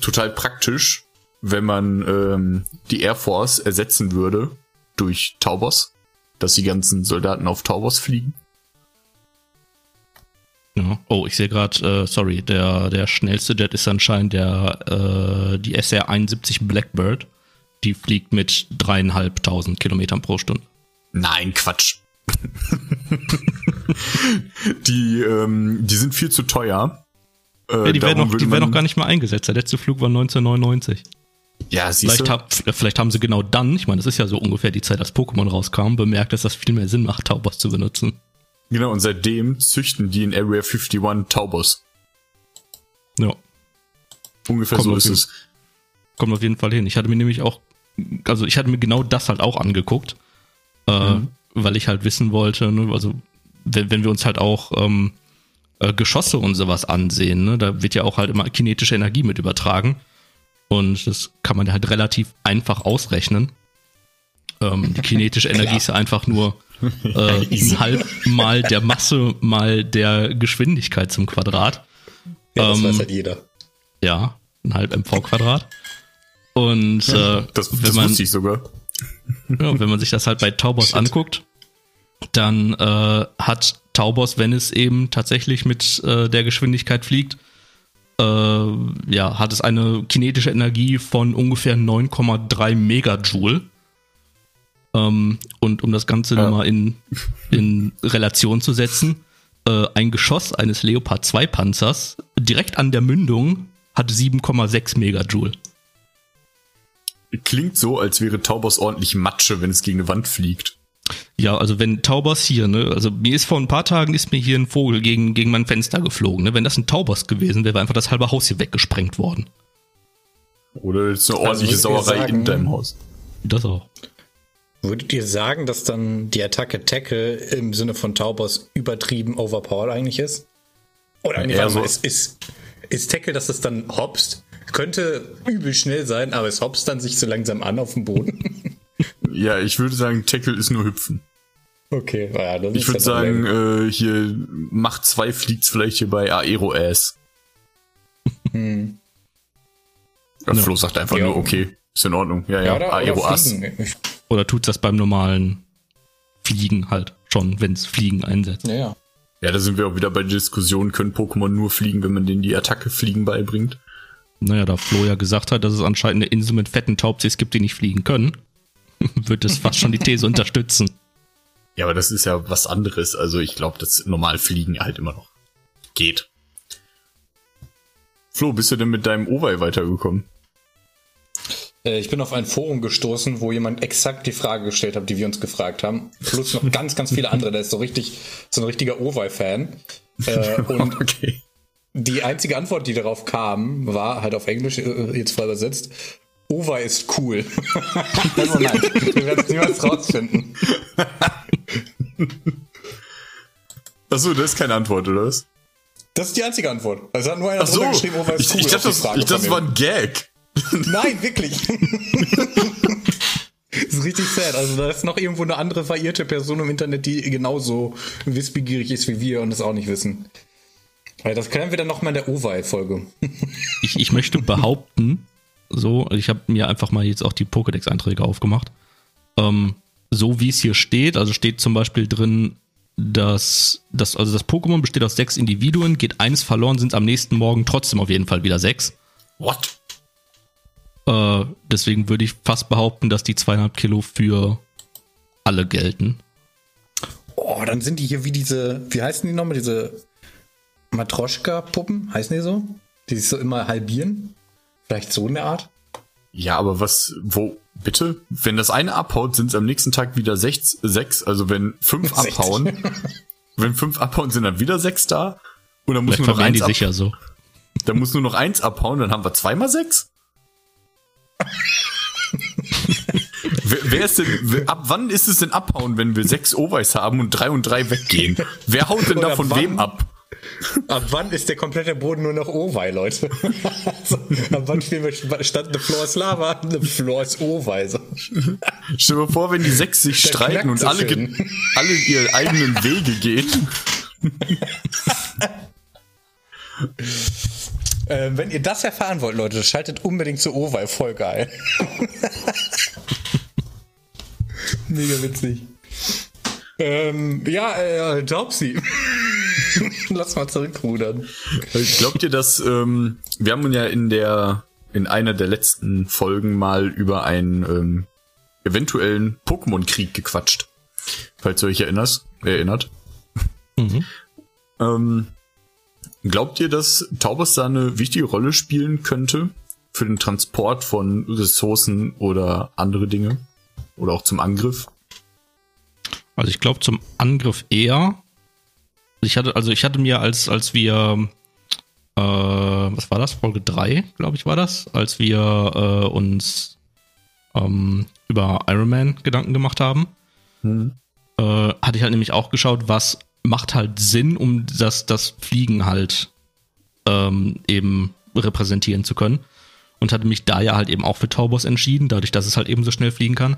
total praktisch, wenn man ähm, die Air Force ersetzen würde durch Taubos? Dass die ganzen Soldaten auf Taubos fliegen? Ja. Oh, ich sehe gerade, äh, sorry, der, der schnellste Jet ist anscheinend der, äh, die SR-71 Blackbird. Die fliegt mit dreieinhalbtausend Kilometern pro Stunde. Nein, Quatsch. [laughs] die, ähm, die sind viel zu teuer. Äh, Ja, die werden noch, die werden noch gar nicht mal eingesetzt. Der letzte Flug war 1999. Ja, Vielleicht, hab, vielleicht haben sie genau dann, ich meine, das ist ja so ungefähr die Zeit, als Pokémon rauskam, bemerkt, dass das viel mehr Sinn macht, Taubos zu benutzen. Genau, und seitdem züchten die in Area 51 Taubos. Ja, Ungefähr Kommt so ist jeden- es. kommt auf jeden Fall hin. Ich hatte mir nämlich auch, also ich hatte mir genau das halt auch angeguckt, äh, weil ich halt wissen wollte, ne, also wenn, wenn wir uns halt auch ähm, äh, Geschosse und sowas ansehen, ne, da wird ja auch halt immer kinetische Energie mit übertragen. Und das kann man halt relativ einfach ausrechnen. Ähm, die [laughs] kinetische Energie ist ja einfach nur äh, ein halb mal der Masse mal der Geschwindigkeit zum Quadrat. Ja, das ähm, weiß halt jeder. Ja, ein halb mv Quadrat. Und äh, Das, wenn das man wusste ich sogar. ja, wenn man sich das halt bei Taubos anguckt, dann äh, hat Taubos, wenn es eben tatsächlich mit äh, der Geschwindigkeit fliegt, äh, ja, hat es eine kinetische Energie von ungefähr 9,3 Megajoule. Ähm, und um das Ganze Ja. nochmal in, in Relation zu setzen, äh, ein Geschoss eines Leopard 2 Panzers direkt an der Mündung hat 7,6 Megajoule. Klingt so, als wäre Taubos ordentlich Matsche, wenn es gegen eine Wand fliegt. Ja, also wenn Taubos hier, ne, also mir ist vor ein paar Tagen ist mir hier ein Vogel gegen, gegen mein Fenster geflogen, ne? Wenn das ein Taubos gewesen wäre, wäre einfach das halbe Haus hier weggesprengt worden. Oder ist eine ordentliche würdet ihr Sauerei sagen- in deinem Haus. Das auch. Würdet ihr sagen, dass dann die Attacke Tackle im Sinne von Taubos übertrieben overpowered eigentlich ist? Oder mal, so- ist, ist, ist Tackle, dass es dann hopst? Könnte übel schnell sein, aber es hopst dann sich so langsam an auf dem Boden. [laughs] Ja, ich würde sagen, Tackle ist nur Hüpfen. okay, ja, das Ich würde sagen, äh, hier Macht 2 fliegt's vielleicht hier bei Aero Ass. Hm. Ja, Flo sagt einfach Ja. nur, okay, ist in Ordnung. Ja, ja, ja, oder, Aero Ass. fliegen. Oder tut's das beim normalen Fliegen halt schon, wenn's Fliegen einsetzt. Ja, ja. Ja, da sind wir auch wieder bei der Diskussion, können Pokémon nur fliegen, wenn man denen die Attacke Fliegen beibringt. Naja, da Flo ja gesagt hat, dass es anscheinend eine Insel mit fetten Taubsis gibt, die nicht fliegen können, [laughs] wird es fast schon die These unterstützen. Ja, aber das ist ja was anderes. Also ich glaube, das normal Fliegen halt immer noch geht. Flo, bist du denn mit deinem Owei weitergekommen? Äh, Ich bin auf ein Forum gestoßen, wo jemand exakt die Frage gestellt hat, die wir uns gefragt haben. Plus noch [laughs] ganz, ganz viele andere. Der ist so richtig, so ein richtiger Owei-Fan. Äh, [laughs] und okay. die einzige Antwort, die darauf kam, war halt auf Englisch, äh, jetzt frei übersetzt, Owei ist cool. also [laughs] nein, wir werden es niemals rausfinden. Achso, das ist keine Antwort, oder was? Das ist die einzige Antwort. Also hat nur einer Ach so, geschrieben, weil es ich, cool ich dachte, das, ich dachte, das war ein Gag. [laughs] Nein, wirklich. das ist richtig sad. Also da ist noch irgendwo eine andere verirrte Person im Internet, die genauso wissbegierig ist wie wir und es auch nicht wissen. Weil das klären wir dann nochmal in der Oval-Folge. [laughs] Ich, ich möchte behaupten, so, ich habe mir einfach mal jetzt auch die Pokédex-Einträge aufgemacht. Ähm, so wie es hier steht, also steht zum Beispiel drin, dass das, also das Pokémon besteht aus sechs Individuen, geht eins verloren, sind am nächsten Morgen trotzdem auf jeden Fall wieder sechs. What? Äh, deswegen würde ich fast behaupten, dass die zweieinhalb Kilo für alle gelten. Oh, dann sind die hier wie diese, wie heißen die nochmal, diese Matroschka-Puppen, heißen die so? Die sich so immer halbieren? Vielleicht so in der Art? Ja, aber was, wo, bitte? Wenn das eine abhaut, sind es am nächsten Tag wieder sechs, sechs. Also wenn fünf [laughs] 60. abhauen, wenn fünf abhauen, sind dann wieder sechs da. Und dann muss Vielleicht nur noch vermehren eins die sicher so. dann muss nur noch eins abhauen, dann haben wir zweimal sechs? Wer, ist denn, ab wann ist es denn abhauen, wenn wir sechs Oweis haben und drei und drei weggehen? Wer haut denn da von wem ab? Ab wann ist der komplette Boden nur noch Owei, Leute? also, ab wann spielen wir statt The Floor is Lava, The Floor is Owei. So. Stell dir mal vor, wenn die sechs sich Der streiten und alle, alle ihre eigenen Wege gehen. [laughs] Ähm, wenn ihr das erfahren wollt, Leute, schaltet unbedingt zu Owei, voll geil. [laughs] Mega witzig. Ähm, ja, äh, Taubsi. [laughs] Lass mal zurückrudern. Glaubt ihr, dass ähm, wir haben ja in der in einer der letzten Folgen mal über einen ähm, eventuellen Pokémon-Krieg gequatscht, falls ihr euch erinnerst, erinnert. Mhm. Ähm, glaubt ihr, dass Taubos da eine wichtige Rolle spielen könnte für den Transport von Ressourcen oder andere Dinge oder auch zum Angriff? Also ich glaube zum Angriff eher. Ich hatte, also ich hatte mir, als, als wir, äh, was war das? Folge 3, glaube ich, war das, als wir äh, uns ähm, über Iron Man Gedanken gemacht haben, Hm. äh, hatte ich halt nämlich auch geschaut, was macht halt Sinn, um das, das Fliegen halt ähm, eben repräsentieren zu können. Und hatte mich da ja halt eben auch für Taubos entschieden, dadurch, dass es halt eben so schnell fliegen kann.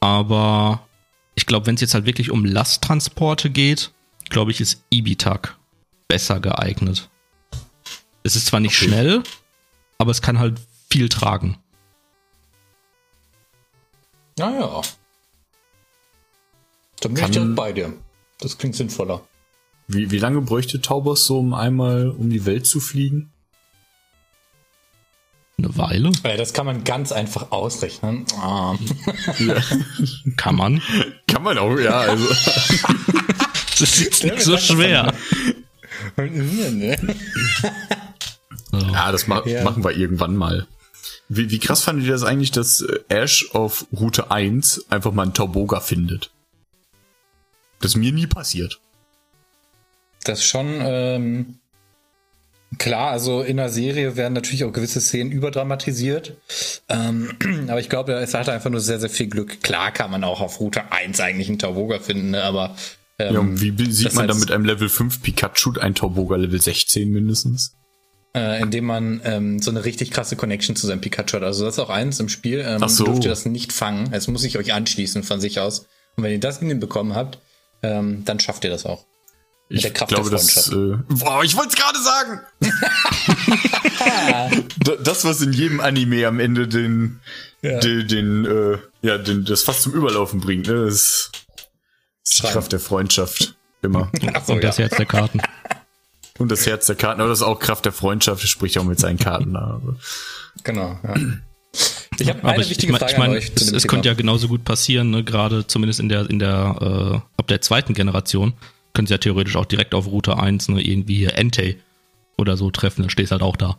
Aber ich glaube, wenn es jetzt halt wirklich um Lasttransporte geht, glaube ich, ist Ibitak besser geeignet. Es ist zwar nicht Okay. schnell, aber es kann halt viel tragen. Naja. Dann bin Kann- ich direkt bei dir. Das klingt sinnvoller. Wie, wie lange bräuchte Taubos so, um einmal um die Welt zu fliegen? Eine Weile Ja, das kann man ganz einfach ausrechnen. Ah. [laughs] kann man. Kann man auch, ja, also. [laughs] Das ist jetzt Ja, nicht so schwer. ne? Ja, das ma Ja. machen wir irgendwann mal. Wie, wie krass fandet ihr das eigentlich, dass äh, Ash auf Route 1 einfach mal einen Tauboga findet? Das ist mir nie passiert. Das ist schon ähm, klar, also in der Serie werden natürlich auch gewisse Szenen überdramatisiert. Ähm, [clears throat] aber ich glaube, es hat einfach nur sehr, sehr viel Glück. Klar kann man auch auf Route 1 eigentlich einen Tauboga finden, ne? aber ähm, Ja, wie sieht man heißt- dann mit einem Level 5 Pikachu ein Tauboga Level 16 mindestens? äh, indem man ähm, so eine richtig krasse Connection zu seinem Pikachu hat. Also das ist auch eins im Spiel. Ähm, Ach so. Dürft ihr das nicht fangen. Es muss sich euch anschließen von sich aus. Und wenn ihr das hinbekommen habt, ähm, dann schafft ihr das auch. Ich der Kraft glaube, der das. Äh, boah, ich wollte es gerade sagen! Da- das, was in jedem Anime am Ende den, Ja. den, den, äh, ja, den, das fast zum Überlaufen bringt, ne? Das ist, das ist die. Kraft der Freundschaft. Immer. So, Und das ja. Herz der Karten. [laughs] Und das Herz der Karten, aber das ist auch Kraft der Freundschaft, spricht auch mit seinen Karten. da. Genau. Ja. Ich habe Aber eine ich, ich wichtige meine, Frage ich mein, an euch es, es könnte ja genauso gut passieren, ne? gerade zumindest in der, in der, äh, ab der zweiten Generation, können sie ja theoretisch auch direkt auf Route 1 ne, irgendwie hier Entei oder so treffen, dann stehst halt auch da.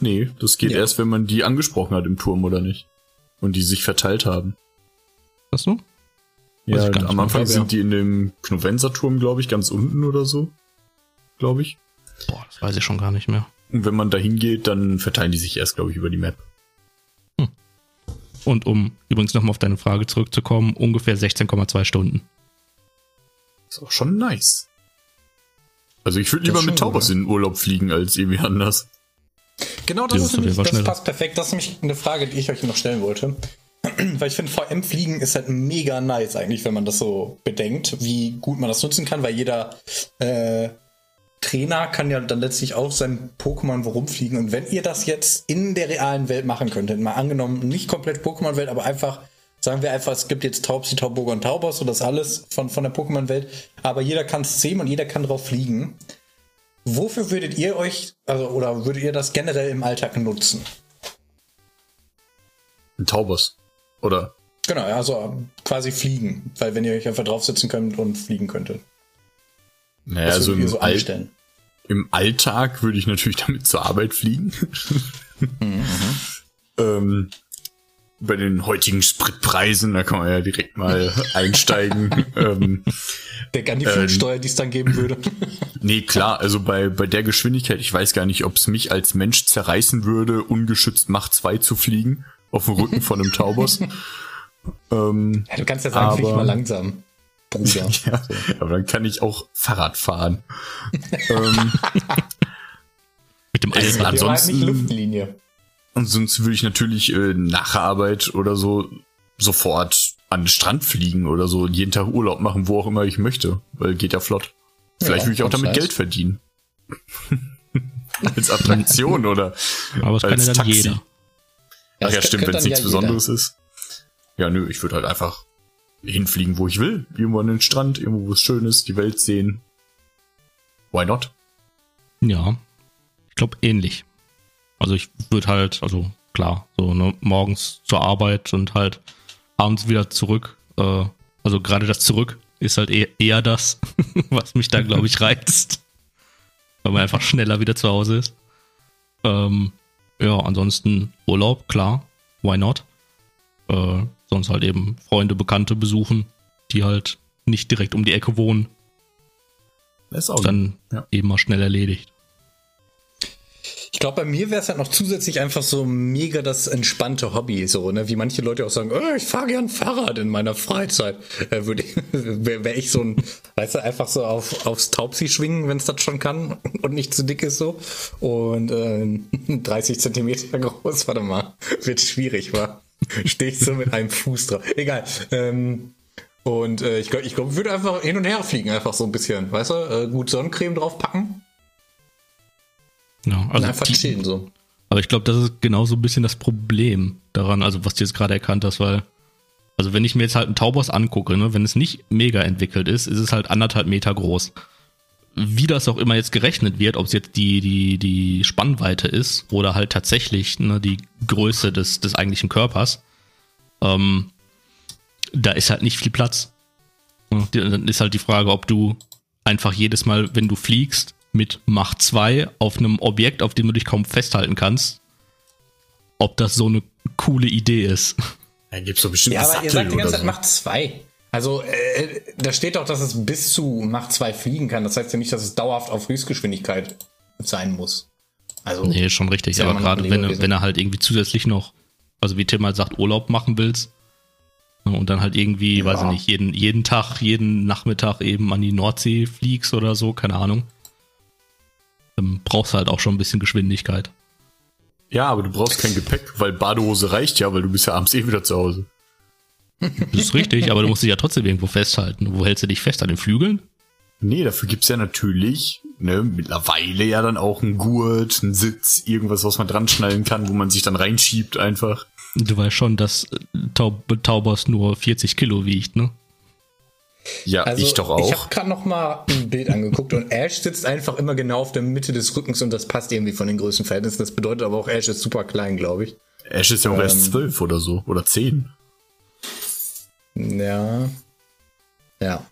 Nee, das geht Ja. erst, wenn man die angesprochen hat im Turm, oder nicht? Und die sich verteilt haben. Du? Weiß Ja, ich am. Anfang Ich glaube, sind die in dem Knovenser-Turm, glaube ich, ganz unten oder so. Glaube ich. Boah, das weiß ich schon gar nicht mehr. Und wenn man da hingeht, dann verteilen die sich erst, glaube ich, über die Map. Und um übrigens nochmal auf deine Frage zurückzukommen, ungefähr 16,2 Stunden. Ist auch schon nice. Also ich würde lieber mit Taubos in den Urlaub fliegen als irgendwie anders. Genau, das, ist nämlich, das passt perfekt. Das ist nämlich eine Frage, die ich euch noch stellen wollte. [clears throat] Weil ich finde, VM-Fliegen ist halt mega nice eigentlich, wenn man das so bedenkt, wie gut man das nutzen kann, weil jeder äh, Trainer kann ja dann letztlich auch sein Pokémon rumfliegen. Und wenn ihr das jetzt in der realen Welt machen könntet, mal angenommen, nicht komplett Pokémon-Welt, aber einfach, sagen wir einfach, es gibt jetzt Taubsi, Tauboga und Taubos und das alles von, von der Pokémon-Welt, aber jeder kann es sehen und jeder kann drauf fliegen. Wofür würdet ihr euch, also, oder würdet ihr das generell im Alltag nutzen? Ein Taubos. Oder? Genau, also quasi fliegen. Weil wenn ihr euch einfach draufsetzen könnt und fliegen könntet. Naja, also im, so All im Alltag würde ich natürlich damit zur Arbeit fliegen. mhm. [laughs] [laughs] ähm, bei den heutigen Spritpreisen, da kann man ja direkt mal [laughs] einsteigen. ähm, Denk an die Flugsteuer, ähm, die es dann geben würde. nee, klar, also bei, bei der Geschwindigkeit, ich weiß gar nicht, ob es mich als Mensch zerreißen würde, ungeschützt Macht 2 zu fliegen, auf dem Rücken von einem Taubos. ähm, ja, du kannst ja sagen, aber, flieg mal langsam. Bruder. [laughs] ja, aber dann kann ich auch Fahrrad fahren. [laughs] ähm, Mit dem Eisen. Ansonsten, halt Luftlinie. Ansonsten würde ich natürlich äh, nach der Arbeit oder so sofort an den Strand fliegen oder so und jeden Tag Urlaub machen, wo auch immer ich möchte, weil geht ja flott. Vielleicht ja, würde ich auch damit Scheiß. Geld verdienen. [laughs] als Attraktion oder Aber es als kann ja Taxi. jeder. Ach ja, stimmt, wenn es nichts ja Besonderes ist. Ja, nö, ich würde halt einfach hinfliegen, wo ich will. Irgendwo an den Strand, irgendwo, wo es schön ist, die Welt sehen. Why not? Ja, ich glaube ähnlich. Also ich würde halt, also klar, so ne, morgens zur Arbeit und halt abends wieder zurück. Äh, also gerade das Zurück ist halt eher, eher das, [laughs] was mich da, glaube ich, [laughs] reizt. Weil man einfach schneller wieder zu Hause ist. Ähm, ja, ansonsten Urlaub, klar. Why not? Äh, sonst halt eben Freunde, Bekannte besuchen, die halt nicht direkt um die Ecke wohnen. Das ist auch dann ja. eben mal schnell erledigt. Ich glaube, bei mir wäre es halt noch zusätzlich einfach so mega das entspannte Hobby, so, ne? Wie manche Leute auch sagen, oh, ich fahre gern Fahrrad in meiner Freizeit. Äh, würde [laughs] wäre wär ich so ein, weißt du, einfach so auf, aufs Taubsi schwingen, wenn es das schon kann [laughs] und nicht zu dick ist so. Und äh, [laughs] 30 Zentimeter groß, warte mal, wird schwierig, war. Stehe ich so mit einem Fuß drauf. Egal. Ähm, und äh, ich glaube, ich glaub, würde einfach hin und her fliegen, einfach so ein bisschen, weißt du? Äh, gut Sonnencreme draufpacken ja, also einfach die, chillen so. Aber ich glaube, das ist genau so ein bisschen das Problem daran, also was du jetzt gerade erkannt hast, weil, also wenn ich mir jetzt halt einen Taubos angucke, ne, wenn es nicht mega entwickelt ist, ist es halt anderthalb Meter groß. Wie das auch immer jetzt gerechnet wird, ob es jetzt die, die, die Spannweite ist oder halt tatsächlich ne, die Größe des, des eigentlichen Körpers, ähm, da ist halt nicht viel Platz. Dann ist halt die Frage, ob du einfach jedes Mal, wenn du fliegst, mit Macht 2 auf einem Objekt, auf dem du dich kaum festhalten kannst, ob das so eine coole Idee ist. Da gibt's doch bestimmt Ja, aber ihr sagt die ganze Zeit so. Macht 2. Also, äh, da steht doch, dass es bis zu Macht 2 fliegen kann. Das heißt ja nicht, dass es dauerhaft auf Höchstgeschwindigkeit sein muss. Also, nee, schon richtig. Aber gerade wenn, wenn er halt irgendwie zusätzlich noch, also wie Tim halt sagt, Urlaub machen willst, ne, und dann halt irgendwie, ja. weiß ich nicht, jeden, jeden Tag, jeden Nachmittag eben an die Nordsee fliegst oder so, keine Ahnung ähm, brauchst halt auch schon ein bisschen Geschwindigkeit. Ja, aber du brauchst kein Gepäck, weil Badehose reicht ja, weil du bist ja abends eh wieder zu Hause. Das ist richtig, aber du musst dich ja trotzdem irgendwo festhalten. Wo hältst du dich fest? An den Flügeln? Nee, dafür gibt's ja natürlich ne, mittlerweile ja dann auch einen Gurt, einen Sitz, irgendwas, was man dran schnallen kann, wo man sich dann reinschiebt einfach. Du weißt schon, dass Taub Taubos nur 40 Kilo wiegt, ne? Ja, also, ich doch auch. Ich habe gerade noch mal ein Bild angeguckt und Ash sitzt einfach immer genau auf der Mitte des Rückens und das passt irgendwie von den Größenverhältnissen. Das bedeutet aber auch, Ash ist super klein, glaube ich. Ash ist ja auch ähm, erst zwölf oder so oder zehn. Ja. Ja.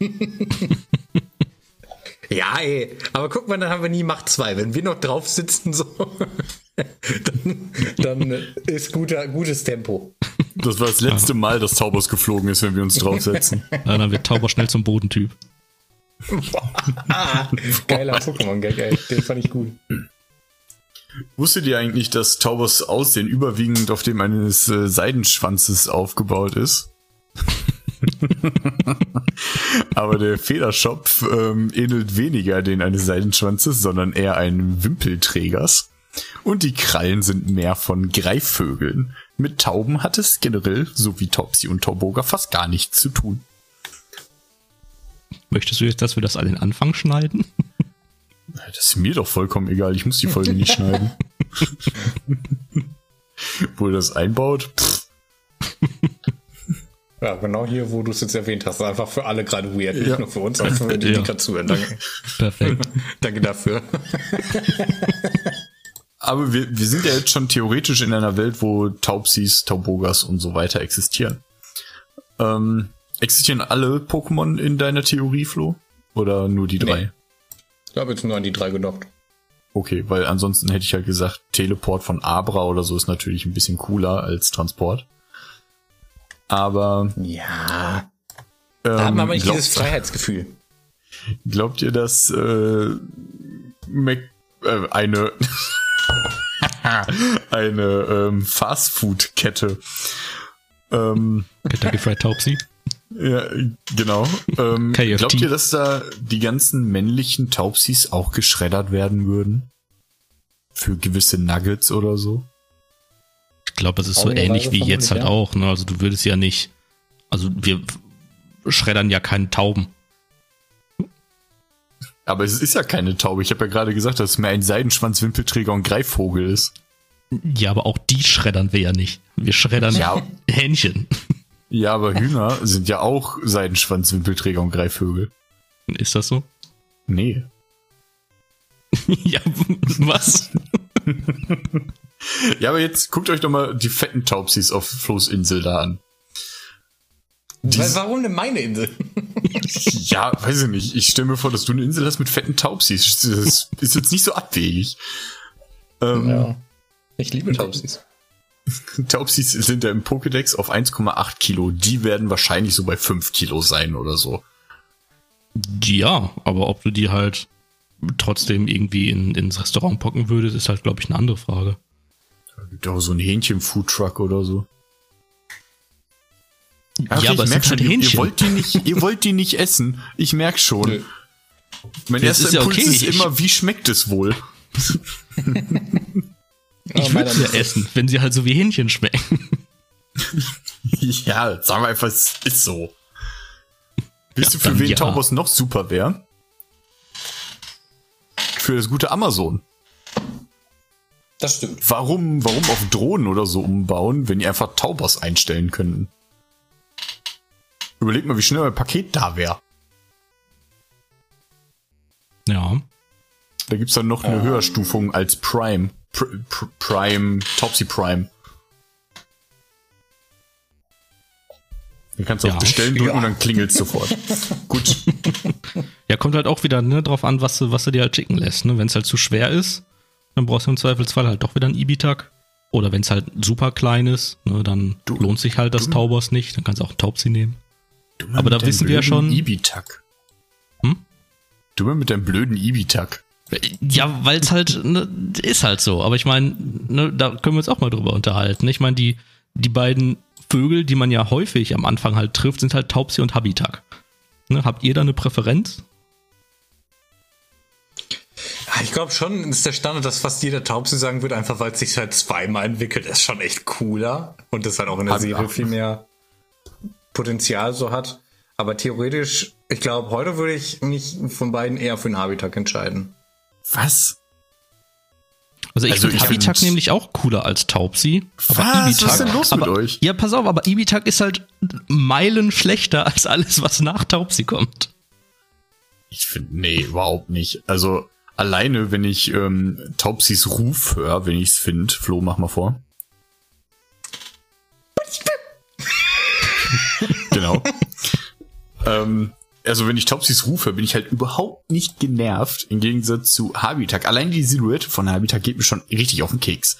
[laughs] ja, ey. Aber guck mal, dann haben wir nie Macht 2. Wenn wir noch drauf sitzen, so, [laughs] dann, dann ist guter, gutes Tempo. Das war das letzte Mal, dass Taubers geflogen ist, wenn wir uns draufsetzen. [laughs] Ja, dann wird Tauber schnell zum Bodentyp. Geiler Pokémon-Gag, ey. Den fand ich gut. Wusstet ihr eigentlich, dass Taubers Aussehen überwiegend auf dem eines äh, Seidenschwanzes aufgebaut ist? [laughs] Aber der Federschopf ähm, ähnelt weniger den eines Seidenschwanzes, sondern eher einem Wimpelträgers. Und die Krallen sind mehr von Greifvögeln. Mit Tauben hat es generell, so wie Topsy und Tauboga, fast gar nichts zu tun. Möchtest du jetzt, dass wir das an den Anfang schneiden? Das ist mir doch vollkommen egal, ich muss die Folge nicht schneiden. [laughs] Wo ihr das einbaut, pff, Ja, genau hier, wo du es jetzt erwähnt hast. Einfach für alle gerade weird. Nicht Ja. nur für uns, sondern für die, die Ja. gerade zuhören. Danke, Perfekt. [laughs] danke dafür. [laughs] Aber wir, wir sind ja jetzt schon theoretisch in einer Welt, wo Taubsis, Taubogas und so weiter existieren. Ähm, existieren alle Pokémon in deiner Theorie, Flo? Oder nur die drei? Nee. Ich habe jetzt nur an die drei gedacht. Okay, weil ansonsten hätte ich halt gesagt, Teleport von Abra oder so ist natürlich ein bisschen cooler als Transport. Aber Ja. ähm, Da hat man aber nicht glaubt, dieses Freiheitsgefühl. glaubt ihr, dass äh, Mac, äh, eine [laughs] eine ähm, Fastfood-Kette ähm, Kentucky Fried Taubsi. Ja, genau. Ähm, [laughs] glaubt ihr, dass da die ganzen männlichen Taubsis auch geschreddert werden würden? Für gewisse Nuggets oder so? Ich glaube, es ist so ähnlich wie jetzt halt auch. Ne? Also du würdest ja nicht, also wir schreddern ja keine Tauben. Aber es ist ja keine Taube. Ich habe ja gerade gesagt, dass es mehr ein Seidenschwanz, Wimpelträger und Greifvogel ist. Ja, aber auch die schreddern wir ja nicht. Wir schreddern Ja. [laughs] Hähnchen. Ja, aber Hühner sind ja auch Seidenschwanz, Wimpelträger und Greifvögel. Ist das so? Nee. [laughs] ja, was? [laughs] Ja, aber jetzt guckt euch doch mal die fetten Taubsis auf Flo's Insel da an. Weil, warum denn meine Insel? [laughs] Ja, weiß ich nicht. Ich stelle mir vor, dass du eine Insel hast mit fetten Taubsis. Das ist jetzt nicht so abwegig. Ähm, Ja. Ich liebe Taubsis. [laughs] Taubsis sind ja im Pokédex auf 1,8 Kilo. Die werden wahrscheinlich so bei 5 Kilo sein oder so. Ja, aber ob du die halt trotzdem irgendwie in, ins Restaurant packen würdest, ist halt, glaube ich, eine andere Frage. Gibt auch so ein Hähnchen-Foodtruck oder so. Ach, ja, aber es merk sind halt ihr, ihr wollt die nicht, ihr [laughs] wollt die nicht essen. Ich merk schon. Nö. Mein Das erster ist ja Impuls okay. ist Ich- immer, wie schmeckt es wohl? [laughs] Ich würde sie ja essen, wenn sie halt so wie Hähnchen schmecken. [laughs] Ja, sagen wir einfach, es ist so. Wisst Ja, ihr, für wen ja. Taubos noch super wäre? Für das gute Amazon. Das stimmt. Warum, warum auf Drohnen oder so umbauen, wenn ihr einfach Taubos einstellen könnten? Überlegt mal, wie schnell euer Paket da wäre. Ja. Da gibt's dann noch eine Ähm. Höherstufung als Prime. Pr Pr Prime, Topsy Prime. Dann kannst du Ja. auf Bestellen drücken Ja. und dann klingelt's sofort. [laughs] Gut. Ja, kommt halt auch wieder ne, drauf an, was du, was du dir halt schicken lässt. Ne? Wenn es halt zu schwer ist, dann brauchst du im Zweifelsfall halt doch wieder ein Ibitak. Oder wenn es halt super klein ist, ne, dann Du- lohnt sich halt das du- Taubos nicht. Dann kannst du auch einen Taubsi nehmen. Aber da wissen wir ja blöden schon- Ibitak. Hm? Du mal mit deinem blöden Ibitak. Ja, weil es halt, ne, ist halt so. Aber ich meine, ne, da können wir uns auch mal drüber unterhalten. Ich meine, die, die beiden Vögel, die man ja häufig am Anfang halt trifft, sind halt Taubsi und Habitak. Ne, habt ihr da eine Präferenz? Ich glaube schon, ist der Standard, dass fast jeder Taubsi sagen wird, einfach weil es sich halt zweimal entwickelt, ist schon echt cooler. Und das halt auch in der Hab- Serie viel mehr Potenzial so hat. Aber theoretisch, ich glaube, heute würde ich mich von beiden eher für den Habitat entscheiden. Was? Also ich Also finde Habitak nämlich auch cooler als Taubsi. Aber Was? Was ist denn los mit aber, euch? Ja, pass auf, aber Ibitak ist halt Meilen schlechter als alles, was nach Taubsi kommt. Ich finde, nee, überhaupt nicht. Also, alleine, wenn ich ähm, Taubsis Ruf höre, wenn ich's finde, Flo, mach mal vor. [laughs] genau. ähm, also, wenn ich Taubsis Ruf höre, bin ich halt überhaupt nicht genervt, im Gegensatz zu Habitak. Allein die Silhouette von Habitak geht mir schon richtig auf den Keks.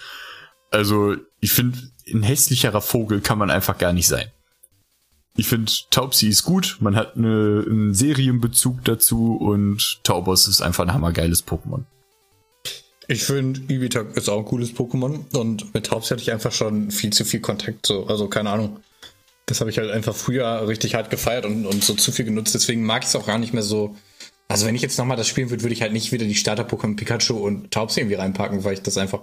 Also, ich finde, ein hässlicherer Vogel kann man einfach gar nicht sein. Ich finde, Taubsi ist gut, man hat eine, einen Serienbezug dazu und Taubos ist einfach ein hammergeiles Pokémon. Ich finde, Ibitak ist auch ein cooles Pokémon und mit Taubsi hatte ich einfach schon viel zu viel Kontakt. So. Also keine Ahnung. Das habe ich halt einfach früher richtig hart gefeiert und, und so zu viel genutzt. Deswegen mag ich es auch gar nicht mehr so. Also wenn ich jetzt nochmal das spielen würde, würde ich halt nicht wieder die Starter-Pokémon Pikachu und Taubs irgendwie reinpacken, weil ich das einfach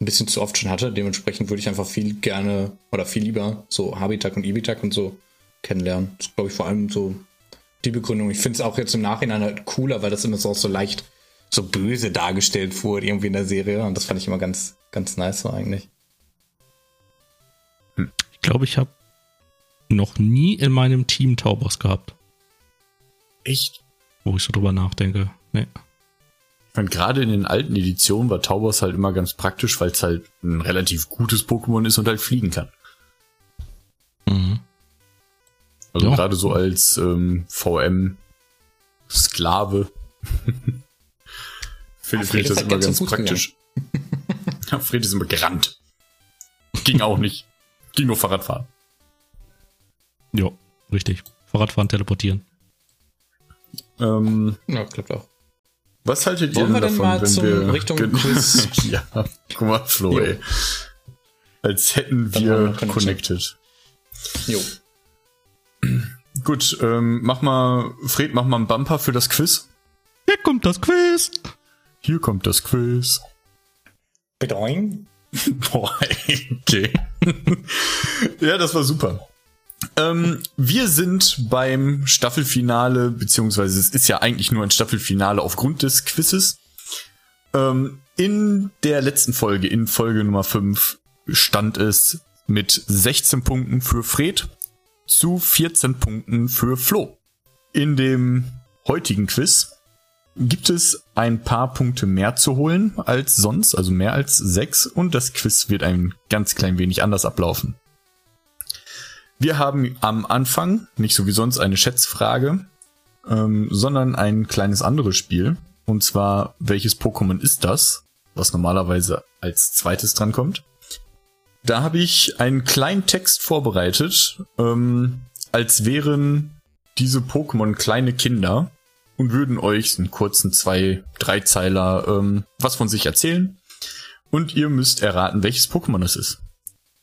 ein bisschen zu oft schon hatte. Dementsprechend würde ich einfach viel gerne oder viel lieber so Habitat und Ibitak und so kennenlernen. Das ist, glaube ich, vor allem so die Begründung. Ich finde es auch jetzt im Nachhinein halt cooler, weil das immer so auch so leicht so böse dargestellt wurde irgendwie in der Serie. Und das fand ich immer ganz, ganz nice so eigentlich. Ich glaube, ich habe noch nie in meinem Team Taubos gehabt. Echt? Wo ich so drüber nachdenke. Nee. Ich fand gerade in den alten Editionen war Taubos halt immer ganz praktisch, weil es halt ein relativ gutes Pokémon ist und halt fliegen kann. Also Ja. gerade so als ähm, VM-Sklave. Finde ich ist das halt immer ganz praktisch. Ja, [laughs] Fred ist immer gerannt. Ging auch nicht. Ging nur Fahrradfahren. Ja, richtig. Fahrradfahren, teleportieren. Ähm, Ja, klappt auch. was haltet Wollen ihr wir denn davon, mal wenn zum wir Richtung Quiz? [laughs] ja, guck mal, Flo, Jo. ey. Als hätten wir connected. Jo. Gut, ähm, mach mal, Fred, mach mal einen Bumper für das Quiz. Hier kommt das Quiz. Hier kommt das Quiz. Bedoing. [laughs] Boah, okay. [laughs] ja, das war super. Ähm, wir sind beim Staffelfinale, beziehungsweise es ist ja eigentlich nur ein Staffelfinale aufgrund des Quizzes. Ähm, in der letzten Folge, in Folge Nummer 5, stand es mit 16 Punkten für Fred zu 14 Punkten für Flo. In dem heutigen Quiz gibt es ein paar Punkte mehr zu holen als sonst, also mehr als sechs, und das Quiz wird ein ganz klein wenig anders ablaufen. Wir haben am Anfang nicht so wie sonst eine Schätzfrage, ähm, sondern ein kleines anderes Spiel. Und zwar, welches Pokémon ist das? Was normalerweise als zweites drankommt. Da habe ich einen kleinen Text vorbereitet, ähm, als wären diese Pokémon kleine Kinder und würden euch einen kurzen zwei, drei Zeiler ähm, was von sich erzählen. Und ihr müsst erraten, welches Pokémon es ist.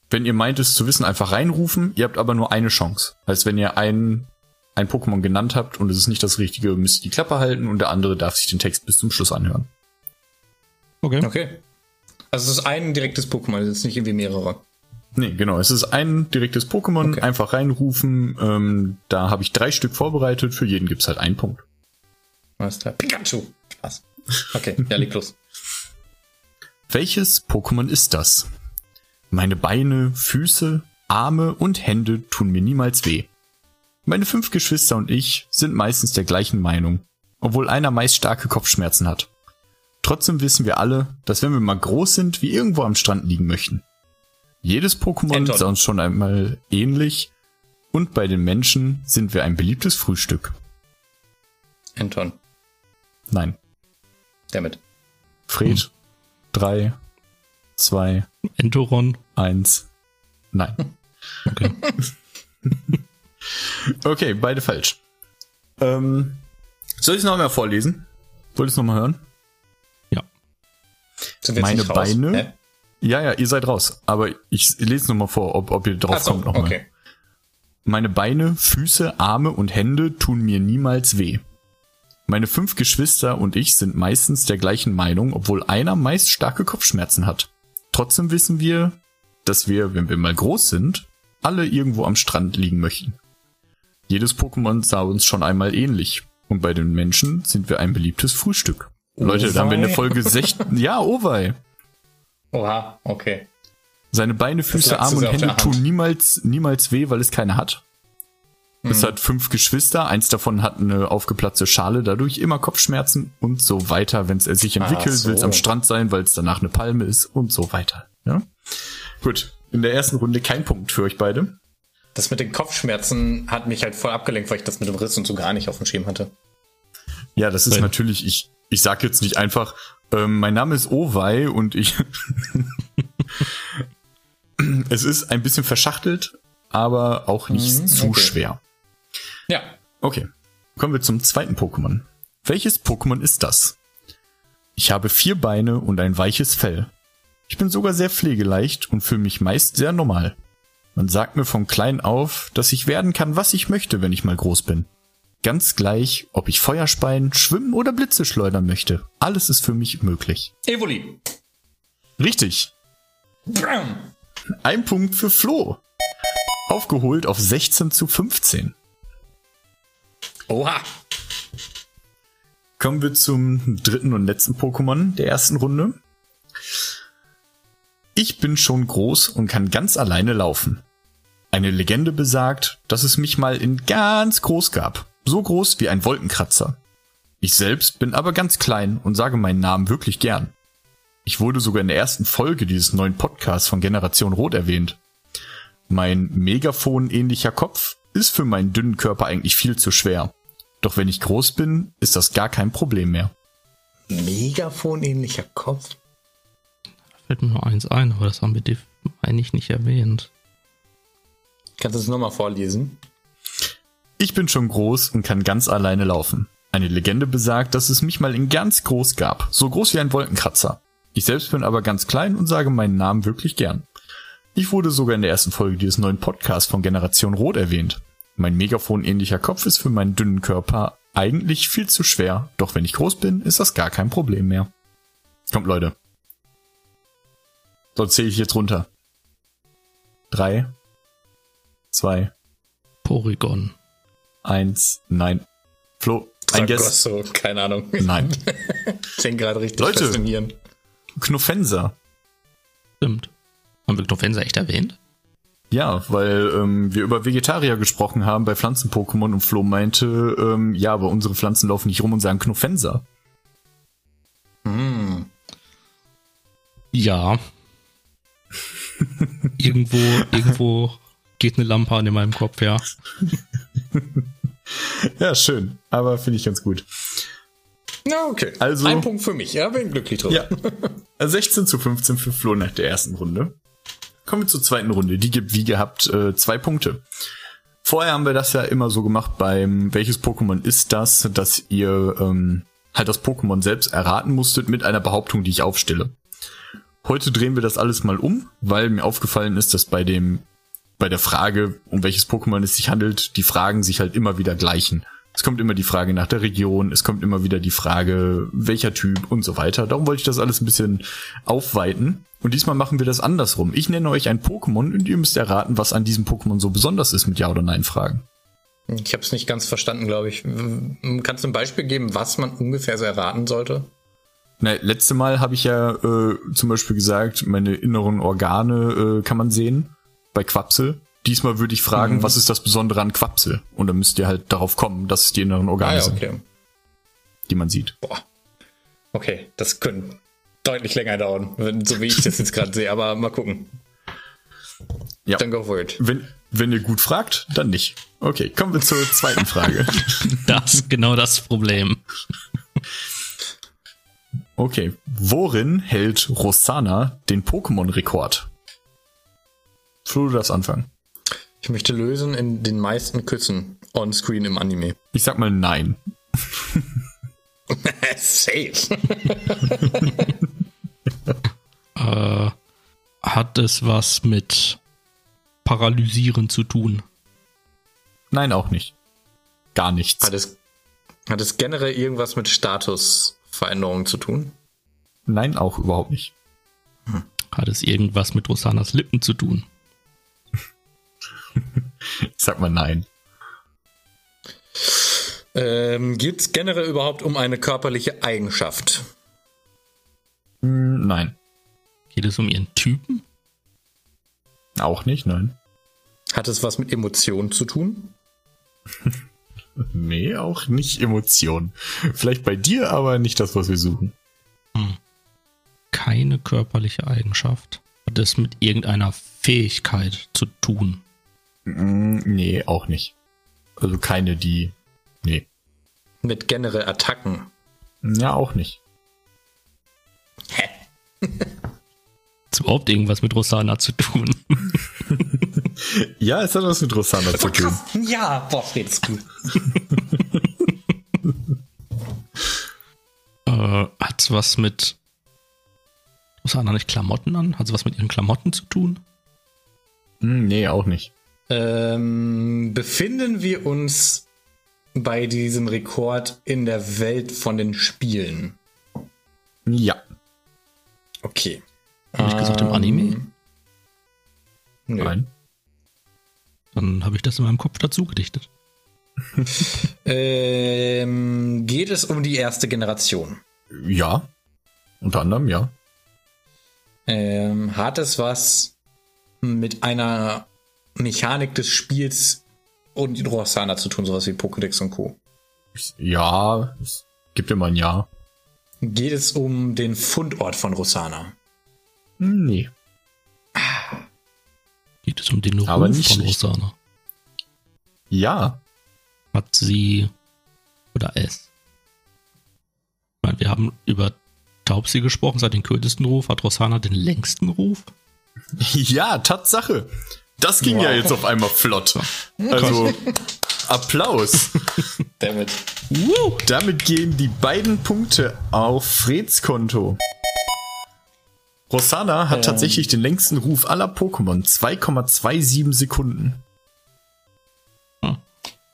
Wenn ihr meint es zu wissen, einfach reinrufen. Ihr habt aber nur eine Chance. Heißt, wenn ihr ein, ein Pokémon genannt habt und es ist nicht das Richtige, müsst ihr die Klappe halten und der andere darf sich den Text bis zum Schluss anhören. Okay. Okay. Also es ist ein direktes Pokémon, es ist nicht irgendwie mehrere. Nee, genau. Es ist ein direktes Pokémon. Okay. Einfach reinrufen. Ähm, da habe ich drei Stück vorbereitet. Für jeden gibt's halt einen Punkt. Alles klar. Pikachu. Spaß. Okay, [laughs] ja, leg los. Welches Pokémon ist das? Meine Beine, Füße, Arme und Hände tun mir niemals weh. Meine fünf Geschwister und ich sind meistens der gleichen Meinung, obwohl einer meist starke Kopfschmerzen hat. Trotzdem wissen wir alle, dass wenn wir mal groß sind, wir irgendwo am Strand liegen möchten. Jedes Pokémon sah uns schon einmal ähnlich und bei den Menschen sind wir ein beliebtes Frühstück. Anton. Nein, Damit. Fred, drei, zwei, Entoron. eins, nein. Okay. [laughs] Okay, beide falsch. Ähm, soll ich es noch mal vorlesen? Wollt ihr es noch mal hören? Meine? Beine? Hä? Ja, ja, ihr seid raus. Aber ich lese noch mal vor, ob, ob ihr drauf so, kommt noch mal. okay. Meine Beine, Füße, Arme und Hände tun mir niemals weh. Meine fünf Geschwister und ich sind meistens der gleichen Meinung, obwohl einer meist starke Kopfschmerzen hat. Trotzdem wissen wir, dass wir, wenn wir mal groß sind, alle irgendwo am Strand liegen möchten. Jedes Pokémon sah uns schon einmal ähnlich. Und bei den Menschen sind wir ein beliebtes Frühstück. Leute, da haben wir in der Owei. Folge 16. [laughs] Ja, Owei. Oha, okay. Seine Beine, Füße, Arme und Hände tun niemals, niemals weh, weil es keine hat. Es Mhm. hat fünf Geschwister, eins davon hat eine aufgeplatzte Schale, dadurch immer Kopfschmerzen und so weiter. Wenn es sich entwickelt, so. will es am Strand sein, weil es danach eine Palme ist und so weiter. Ja? Gut, in der ersten Runde kein Punkt für euch beide. Das mit den Kopfschmerzen hat mich halt voll abgelenkt, weil ich das mit dem Riss und so gar nicht auf dem Schirm hatte. Ja, das ist Nein. natürlich, ich, ich sag jetzt nicht einfach, ähm, mein Name ist Owei und ich. [laughs] es ist ein bisschen verschachtelt, aber auch nicht Mhm, zu okay. schwer. Ja. Okay, kommen wir zum zweiten Pokémon. Welches Pokémon ist das? Ich habe vier Beine und ein weiches Fell. Ich bin sogar sehr pflegeleicht und fühle mich meist sehr normal. Man sagt mir von klein auf, dass ich werden kann, was ich möchte, wenn ich mal groß bin. Ganz gleich, ob ich Feuer speien, schwimmen oder Blitze schleudern möchte. Alles ist für mich möglich. Evoli. Richtig. Bram. Ein Punkt für Flo. Aufgeholt auf 16 zu 15. Oha. Kommen wir zum dritten und letzten Pokémon der ersten Runde. Ich bin schon groß und kann ganz alleine laufen. Eine Legende besagt, dass es mich mal in ganz groß gab. So groß wie ein Wolkenkratzer. Ich selbst bin aber ganz klein und sage meinen Namen wirklich gern. Ich wurde sogar in der ersten Folge dieses neuen Podcasts von Generation Rot erwähnt. Mein Megafon-ähnlicher Kopf ist für meinen dünnen Körper eigentlich viel zu schwer. Doch wenn ich groß bin, ist das gar kein Problem mehr. Megafon-ähnlicher Kopf. Fällt mir nur eins ein, aber das haben wir eigentlich nicht erwähnt. Kannst du es nochmal vorlesen? Ich bin schon groß und kann ganz alleine laufen. Eine Legende besagt, dass es mich mal in ganz groß gab, so groß wie ein Wolkenkratzer. Ich selbst bin aber ganz klein und sage meinen Namen wirklich gern. Ich wurde sogar in der ersten Folge dieses neuen Podcasts von Generation Rot erwähnt. Mein Megafon-ähnlicher Kopf ist für meinen dünnen Körper eigentlich viel zu schwer, doch wenn ich groß bin, ist das gar kein Problem mehr. Kommt Leute. Sonst zähle ich jetzt runter. Drei, zwei, Porygon. Eins, nein. Flo, ein Guess. so, keine Ahnung. Nein. Klingt gerade richtig Leute. faszinierend. Knuffenser. Stimmt. Haben wir Knofenser echt erwähnt? Ja, weil ähm, wir über Vegetarier gesprochen haben bei Pflanzen-Pokémon und Flo meinte, ähm, ja, aber unsere Pflanzen laufen nicht rum und sagen Knuffenser. Hm. Ja. [laughs] irgendwo, irgendwo geht eine Lampe an in meinem Kopf, ja. [laughs] Ja, schön. Aber finde ich ganz gut. Na, okay. Also- Ein Punkt für mich, ja, bin glücklich drüber. Ja. 16 zu 15 für Flo nach der ersten Runde. Kommen wir zur zweiten Runde. Die gibt wie gehabt äh, zwei Punkte. Vorher haben wir das ja immer so gemacht beim welches Pokémon ist das, dass ihr ähm, halt das Pokémon selbst erraten musstet mit einer Behauptung, die ich aufstelle. Heute drehen wir das alles mal um, weil mir aufgefallen ist, dass bei dem bei der Frage, um welches Pokémon es sich handelt, die Fragen sich halt immer wieder gleichen. Es kommt immer die Frage nach der Region, es kommt immer wieder die Frage, welcher Typ und so weiter. Darum wollte ich das alles ein bisschen aufweiten. Und diesmal machen wir das andersrum. Ich nenne euch ein Pokémon und ihr müsst erraten, was an diesem Pokémon so besonders ist mit Ja oder Nein Fragen. Ich habe es nicht ganz verstanden, glaube ich. Kannst du ein Beispiel geben, was man ungefähr so erraten sollte? Na, letzte Mal habe ich ja äh, zum Beispiel gesagt, meine inneren Organe äh, kann man sehen bei Quapsel. Diesmal würde ich fragen, was ist das Besondere an Quapsel? Und dann müsst ihr halt darauf kommen, dass es die inneren Organe Ah ja, sind, okay. die man sieht. Boah. Okay, das könnte deutlich länger dauern, wenn, so wie ich das jetzt gerade sehe, aber mal gucken. Ja. Dann go for it. Wenn, wenn ihr gut fragt, dann nicht. Okay, kommen wir zur zweiten Frage. [laughs] Das ist genau das Problem. Okay, worin hält Rosana den Pokémon-Rekord? Flo, du darfst anfangen. Ich möchte lösen in den meisten Küssen on-screen im Anime. Ich sag mal nein. [laughs] Safe. [laughs] Äh, hat es was mit Paralysieren zu tun? Nein, auch nicht. Gar nichts. Hat es, hat es generell irgendwas mit Statusveränderungen zu tun? Nein, auch überhaupt nicht. Hat es irgendwas mit Rosanas Lippen zu tun? Ich sag mal nein. Ähm, Geht es generell überhaupt um eine körperliche Eigenschaft? Hm, Nein. Geht es um ihren Typen? Auch nicht, nein. Hat es was mit Emotionen zu tun? [laughs] Nee, auch nicht Emotionen. Vielleicht bei dir, aber nicht das, was wir suchen. Keine körperliche Eigenschaft. Hat es mit irgendeiner Fähigkeit zu tun? Mm, Nee, auch nicht. Also keine, die. Nee. Mit generell Attacken? Ja, auch nicht. Hä? [laughs] Hat überhaupt irgendwas mit Rosana zu tun? [laughs] Ja, es hat was mit Rosanna zu tun. Ja, boah, Fred gut. [laughs] äh, hat es was mit Rosana nicht Klamotten an? Hat es was mit ihren Klamotten zu tun? Hm, nee, auch nicht. Ähm, befinden wir uns bei diesem Rekord in der Welt von den Spielen? Ja. Okay. Habe ich gesagt im Anime? Ähm, Nö. Nein. Dann habe ich das in meinem Kopf dazu gedichtet. [laughs] Ähm, geht es um die erste Generation? Ja. Unter anderem, ja. Ähm, hat es was mit einer Mechanik des Spiels und Rossana zu tun, sowas wie Pokédex und Co. Ja, es gibt immer ein Ja. Geht es um den Fundort von Rossana? Hm, Nee. Geht es um den Ruf Aber nicht von. Rosanna? Ja. Hat sie oder es? Ich meine, wir haben über Taubsi gesprochen, sie hat den kürzesten Ruf. Hat Rosanna den längsten Ruf? [laughs] Ja, Tatsache. Das ging ja Wow. jetzt auf einmal flott. Also, Applaus. [laughs] Damit. Damit gehen die beiden Punkte auf Freds Konto. Rosanna hat Ähm. tatsächlich den längsten Ruf aller Pokémon. 2,27 Sekunden.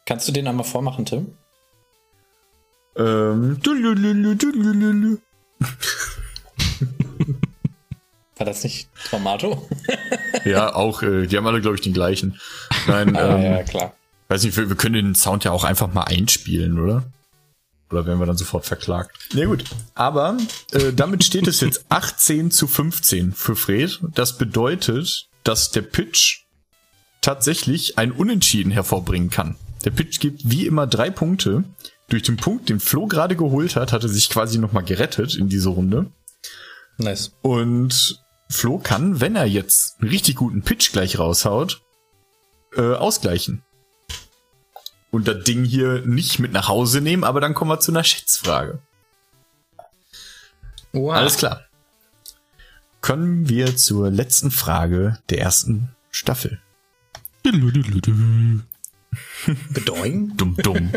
Kannst du den einmal vormachen, Tim? Ähm. [laughs] War das nicht Traumato? [laughs] ja, auch, äh, die haben alle, glaube ich, den gleichen. Nein, [laughs] Ah, ähm, ja, klar. weiß nicht, wir, wir können den Sound ja auch einfach mal einspielen, oder? Oder werden wir dann sofort verklagt? Na gut, aber äh, damit steht es jetzt [laughs] 18 zu 15 für Fred. Das bedeutet, dass der Pitch tatsächlich ein Unentschieden hervorbringen kann. Der Pitch gibt wie immer drei Punkte. Durch den Punkt, den Flo gerade geholt hat, hat er sich quasi nochmal gerettet in dieser Runde. Nice. Und Flo kann, wenn er jetzt einen richtig guten Pitch gleich raushaut, äh, ausgleichen. Und das Ding hier nicht mit nach Hause nehmen, aber dann kommen wir zu einer Schätzfrage. Wow. Alles klar. Kommen wir zur letzten Frage der ersten Staffel. Bedeuten? Dumm, dumm.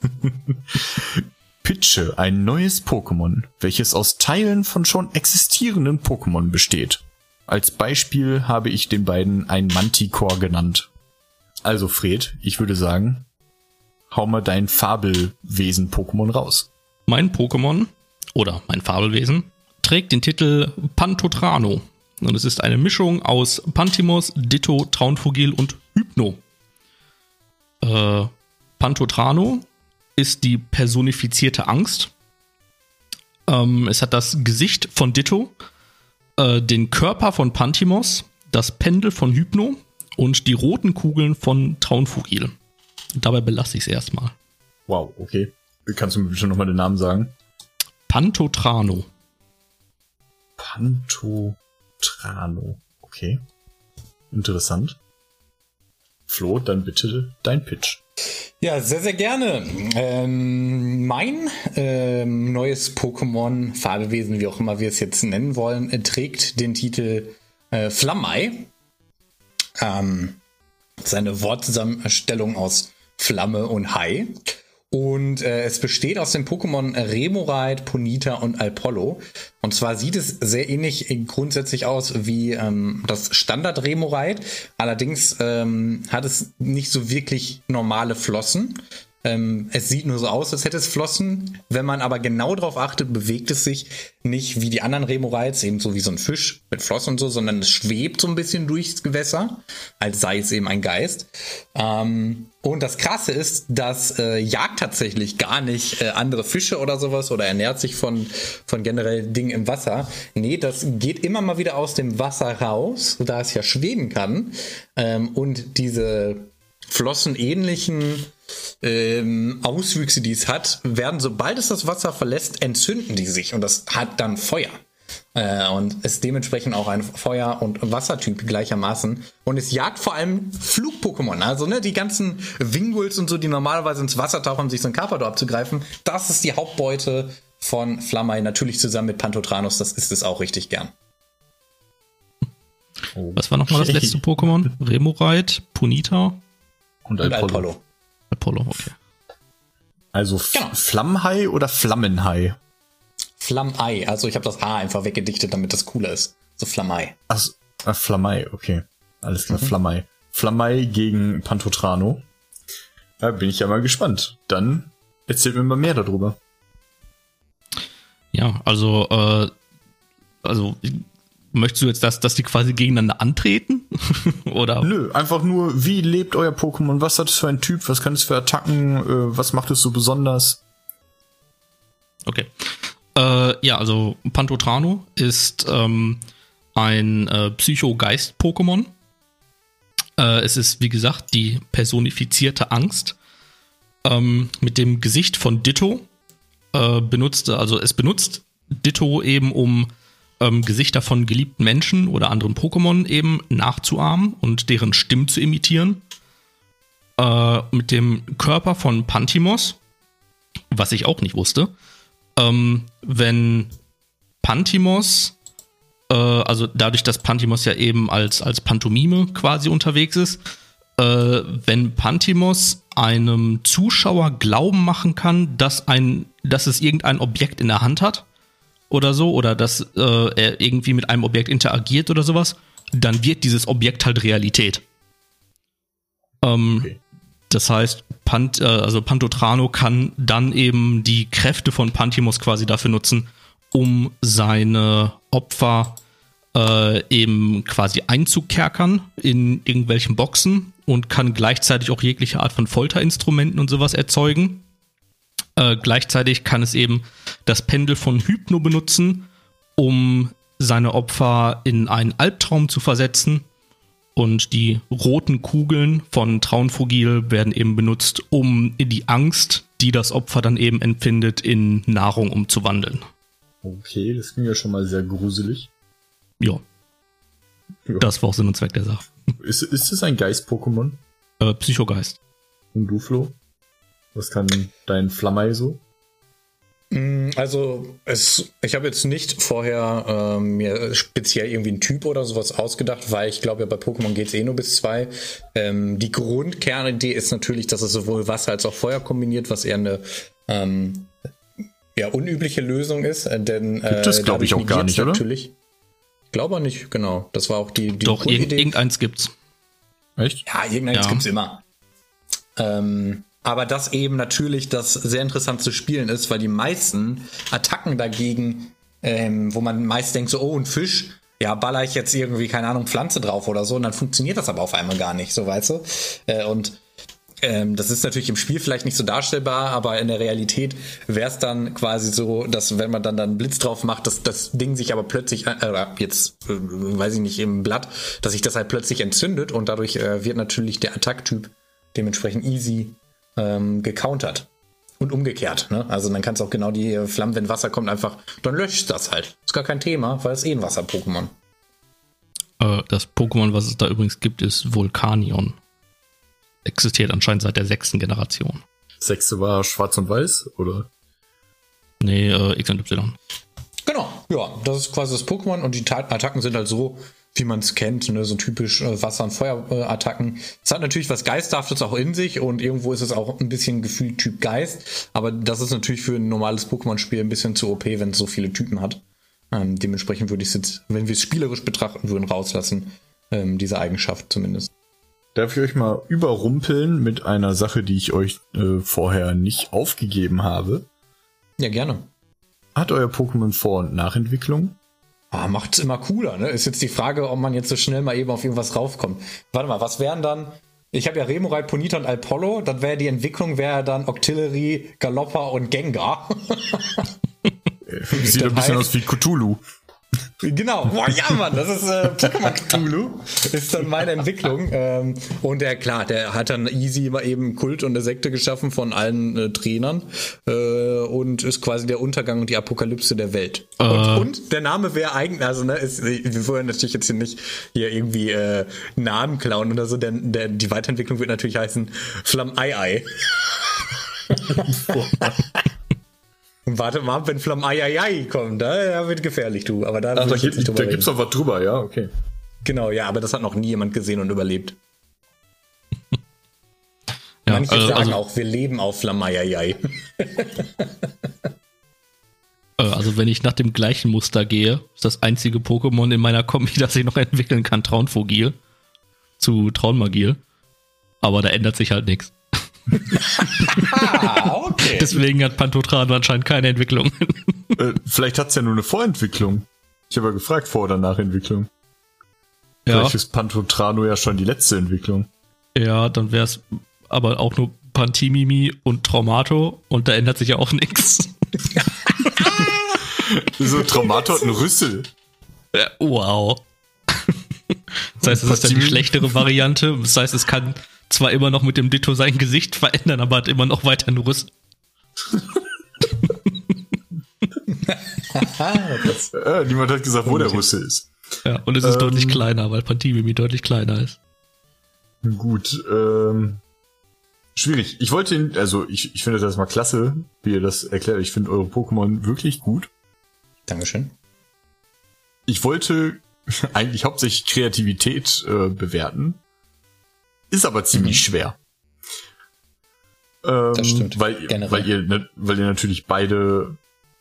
[laughs] Pitche ein neues Pokémon, welches aus Teilen von schon existierenden Pokémon besteht. Als Beispiel habe ich den beiden ein Manticore genannt. Also Fred, ich würde sagen, hau mal dein Fabelwesen-Pokémon raus. Mein Pokémon oder mein Fabelwesen trägt den Titel Pantotrano. Und es ist eine Mischung aus Pantimos, Ditto, Traunfugil und Hypno. Äh, Pantotrano ist die personifizierte Angst. Ähm, es hat das Gesicht von Ditto, äh, den Körper von Pantimos, das Pendel von Hypno und die roten Kugeln von Traunfugil. Dabei belasse ich es erstmal. Wow, okay. Kannst du mir bitte nochmal den Namen sagen? Pantotrano. Pantotrano. Okay. Interessant. Flo, dann bitte dein Pitch. Ja, sehr, sehr gerne. Ähm, mein ähm, neues Pokémon, Fabelwesen, wie auch immer wir es jetzt nennen wollen, äh, trägt den Titel äh, Flammei. Ähm, seine Wortzusammenstellung aus Flamme und Hai. Und äh, es besteht aus den Pokémon Remoraid, Ponita und Alpollo. Und zwar sieht es sehr ähnlich äh, grundsätzlich aus wie ähm, das Standard Remoraid. Allerdings ähm, hat es nicht so wirklich normale Flossen. Ähm, es sieht nur so aus, als hätte es Flossen. Wenn man aber genau darauf achtet, bewegt es sich nicht wie die anderen Remoraids, eben so wie so ein Fisch mit Flossen und so, sondern es schwebt so ein bisschen durchs Gewässer, als sei es eben ein Geist. Ähm, und das Krasse ist, das äh, jagt tatsächlich gar nicht äh, andere Fische oder sowas oder ernährt sich von, von generell Dingen im Wasser. Nee, das geht immer mal wieder aus dem Wasser raus, da es ja schweben kann. Ähm, und diese flossenähnlichen ähm, Auswüchse, die es hat, werden, sobald es das Wasser verlässt, entzünden die sich und das hat dann Feuer. Äh, und ist dementsprechend auch ein Feuer- und Wassertyp gleichermaßen. Und es jagt vor allem Flug-Pokémon. Also ne, die ganzen Winguls und so, die normalerweise ins Wasser tauchen, um sich so ein Carpador abzugreifen. Das ist die Hauptbeute von Flammei. Natürlich zusammen mit Pantotranus. Das ist es auch richtig gern. Was war nochmal das letzte Pokémon? Remoraid, Punita, Und Und Alpollo. Apollo, okay. Also Genau. Flammhai oder Flammenhai? Flammei. Also ich habe das A einfach weggedichtet, damit das cooler ist. So Flammei. Ach, äh, Flammei, okay. Alles klar, mhm. Flammei. Flammei gegen Pantotrano. Da bin ich ja mal gespannt. Dann erzählt mir mal mehr darüber. Ja, also, äh, also möchtest du jetzt, dass, dass die quasi gegeneinander antreten? [laughs] Oder? Nö, einfach nur, wie lebt euer Pokémon? Was hat es für ein Typ? Was kann es für Attacken? Äh, was macht es so besonders? Okay. Äh, ja, also Pantotrano ist ähm, ein äh, Psycho-Geist-Pokémon. Äh, es ist, wie gesagt, die personifizierte Angst. Ähm, mit dem Gesicht von Ditto äh, benutzt, also es benutzt Ditto eben, um ähm, Gesichter von geliebten Menschen oder anderen Pokémon eben nachzuahmen und deren Stimmen zu imitieren. Äh, mit dem Körper von Pantimos, was ich auch nicht wusste. Ähm, wenn Pantimos äh, also dadurch, dass Pantimos ja eben als, als Pantomime quasi unterwegs ist, äh, wenn Pantimos einem Zuschauer glauben machen kann, dass, ein, dass es irgendein Objekt in der Hand hat oder so, oder dass äh, er irgendwie mit einem Objekt interagiert oder sowas, dann wird dieses Objekt halt Realität. Ähm, okay. Das heißt, Pant, äh, also Pantotrano kann dann eben die Kräfte von Pantimos quasi dafür nutzen, um seine Opfer äh, eben quasi einzukerkern in irgendwelchen Boxen und kann gleichzeitig auch jegliche Art von Folterinstrumenten und sowas erzeugen. Äh, gleichzeitig kann es eben das Pendel von Hypno benutzen, um seine Opfer in einen Albtraum zu versetzen. Und die roten Kugeln von Traunfugil werden eben benutzt, um die Angst, die das Opfer dann eben empfindet, in Nahrung umzuwandeln. Okay, das klingt ja schon mal sehr gruselig. Ja. ja. Das war auch Sinn und Zweck der Sache. Ist, ist es ein Geist-Pokémon? Äh, Psychogeist. Und du, Flo? Was kann dein Flammei so? Mm, also, es, ich habe jetzt nicht vorher äh, mir speziell irgendwie einen Typ oder sowas ausgedacht, weil ich glaube, ja, bei Pokémon geht es eh nur bis zwei. Ähm, die Grundkernidee ist natürlich, dass es sowohl Wasser als auch Feuer kombiniert, was eher eine ähm, ja, unübliche Lösung ist. Äh, denn, äh, Gibt es, glaube ich, auch gar nicht, oder? Natürlich. Glaube nicht, genau. Das war auch die, die Doch, irg irgendeins gibt's. Echt? Ja, irgendeins ja. gibt's immer. Ähm, aber das eben natürlich das sehr interessant zu spielen ist, weil die meisten Attacken dagegen, ähm, wo man meist denkt so, oh, ein Fisch, ja, baller ich jetzt irgendwie, keine Ahnung, Pflanze drauf oder so, und dann funktioniert das aber auf einmal gar nicht, so weißt du. Äh, und ähm, das ist natürlich im Spiel vielleicht nicht so darstellbar, aber in der Realität wäre es dann quasi so, dass wenn man dann dann Blitz drauf macht, dass das Ding sich aber plötzlich, äh, jetzt äh, weiß ich nicht, im Blatt, dass sich das halt plötzlich entzündet und dadurch äh, wird natürlich der Attacktyp dementsprechend easy ähm, gecountert. Und umgekehrt, ne? Also dann kannst du auch genau die äh, Flammen, wenn Wasser kommt, einfach, dann löscht das halt. Ist gar kein Thema, weil es eh ein Wasser-Pokémon. Äh, das Pokémon, was es da übrigens gibt, ist Vulkanion existiert anscheinend seit der sechsten Generation. Sechste war schwarz und weiß, oder? Nee, äh, X und Y. Genau, ja, das ist quasi das Pokémon und die Attacken sind halt so, wie man es kennt, ne? so typisch äh, Wasser- und Feuerattacken. Es hat natürlich was Geisterhaftes auch in sich und irgendwo ist es auch ein bisschen gefühlt Typ Geist, aber das ist natürlich für ein normales Pokémon-Spiel ein bisschen zu OP, wenn es so viele Typen hat. Ähm, dementsprechend würde ich es jetzt, wenn wir es spielerisch betrachten würden, rauslassen, ähm, diese Eigenschaft zumindest. Darf ich euch mal überrumpeln mit einer Sache, die ich euch äh, vorher nicht aufgegeben habe? Ja, gerne. Hat euer Pokémon Vor- und Nachentwicklung? Ah, macht's immer cooler, ne? Ist jetzt die Frage, ob man jetzt so schnell mal eben auf irgendwas raufkommt. Warte mal, was wären dann? Ich habe ja Remorai, Ponita und Alpollo, dann wäre die Entwicklung wäre dann Octillery, Galoppa und Gengar. [laughs] Sieht ein bisschen aus wie Cthulhu. Genau, boah, ja, Mann, das ist äh, Pokémon Cthulhu. Ist dann meine Entwicklung. Ähm, und der, klar, der hat dann easy mal eben Kult und eine Sekte geschaffen von allen äh, Trainern äh, und ist quasi der Untergang und die Apokalypse der Welt. Uh. Und, und, der Name wäre eigentlich, also, ne, ist, wir wollen natürlich jetzt hier nicht hier irgendwie äh, Namen klauen oder so, denn der, die Weiterentwicklung wird natürlich heißen Flamm [laughs] Ei. Warte mal, wenn Flamm Eieiei kommt, da, wird gefährlich, du. Aber da, Ach, da, gibt, da gibt's doch was drüber, ja, okay. Genau, ja, aber das hat noch nie jemand gesehen und überlebt. [laughs] ja, Manche also, sagen also, auch, wir leben auf Flamm Eieiei. [laughs] Äh, also wenn ich nach dem gleichen Muster gehe, ist das einzige Pokémon in meiner Kombi, [laughs] das ich noch entwickeln kann, Traunfogil. zu Traunmagier. Aber da ändert sich halt nichts. [laughs] Ah, okay. Deswegen hat Pantotran anscheinend keine Entwicklung. Äh, vielleicht hat's ja nur eine Vorentwicklung. Ich habe ja gefragt, Vor- oder Nachentwicklung. ja, Vielleicht ist Pantotrano ja schon die letzte Entwicklung. ja, dann wäre es aber auch nur Pantimimi und Traumato und da ändert sich ja auch nichts. [laughs] So Traumato hat einen Rüssel. Wow. Das heißt, es ist dann die schlechtere Variante. Das heißt, es kann zwar immer noch mit dem Ditto sein Gesicht verändern, aber hat immer noch weiter einen Rüssel. Äh, niemand hat gesagt, wo der Rüssel ist. Ja, und es ist Ähm. deutlich kleiner, weil Pantimimi deutlich kleiner ist. Gut, ähm, schwierig. Ich wollte ihn, also ich, ich finde das mal klasse, wie ihr das erklärt. Ich finde eure Pokémon wirklich gut. Dankeschön. Ich wollte [laughs] eigentlich hauptsächlich Kreativität äh, bewerten. Ist aber ziemlich schwer. Ähm, Das stimmt, Weil, generell. weil, ihr, weil ihr natürlich beide,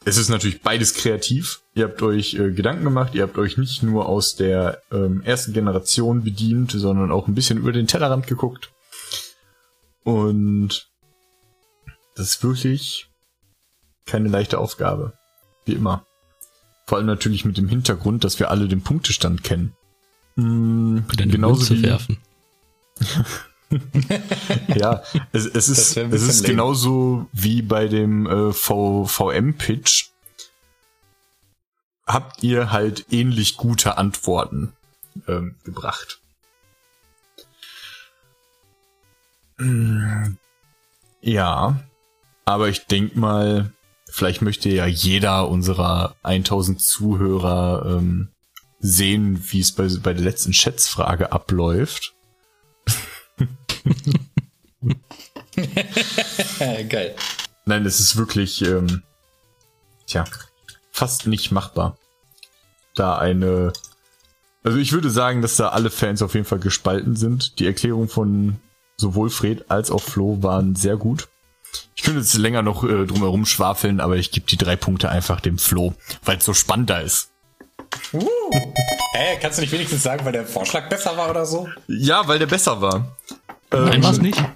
es ist natürlich beides kreativ. Ihr habt euch äh, Gedanken gemacht, ihr habt euch nicht nur aus der ähm, ersten Generation bedient, sondern auch ein bisschen über den Tellerrand geguckt. Und das ist wirklich keine leichte Aufgabe. Wie immer. Vor allem natürlich mit dem Hintergrund, dass wir alle den Punktestand kennen. Einer genauso wie, werfen. [laughs] ja, es, es ist, es ist lame. genauso wie bei dem äh, VM-Pitch. Habt ihr halt ähnlich gute Antworten ähm, gebracht. Mm, Ja, aber ich denk mal, vielleicht möchte ja jeder unserer 1000 Zuhörer ähm, sehen, wie es bei, bei der letzten Schätzfrage abläuft. [laughs] Geil. Nein, es ist wirklich, ähm, tja, fast nicht machbar. Da eine, also ich würde sagen, dass da alle Fans auf jeden Fall gespalten sind. Die Erklärung von sowohl Fred als auch Flo waren sehr gut. Ich könnte jetzt länger noch äh, drumherum schwafeln, aber ich gebe die drei Punkte einfach dem Flo, weil es so spannender ist. Uh. Äh, kannst du nicht wenigstens sagen, weil der Vorschlag besser war oder so? Ja, weil der besser war. Ähm, Nein, war's nicht. [laughs]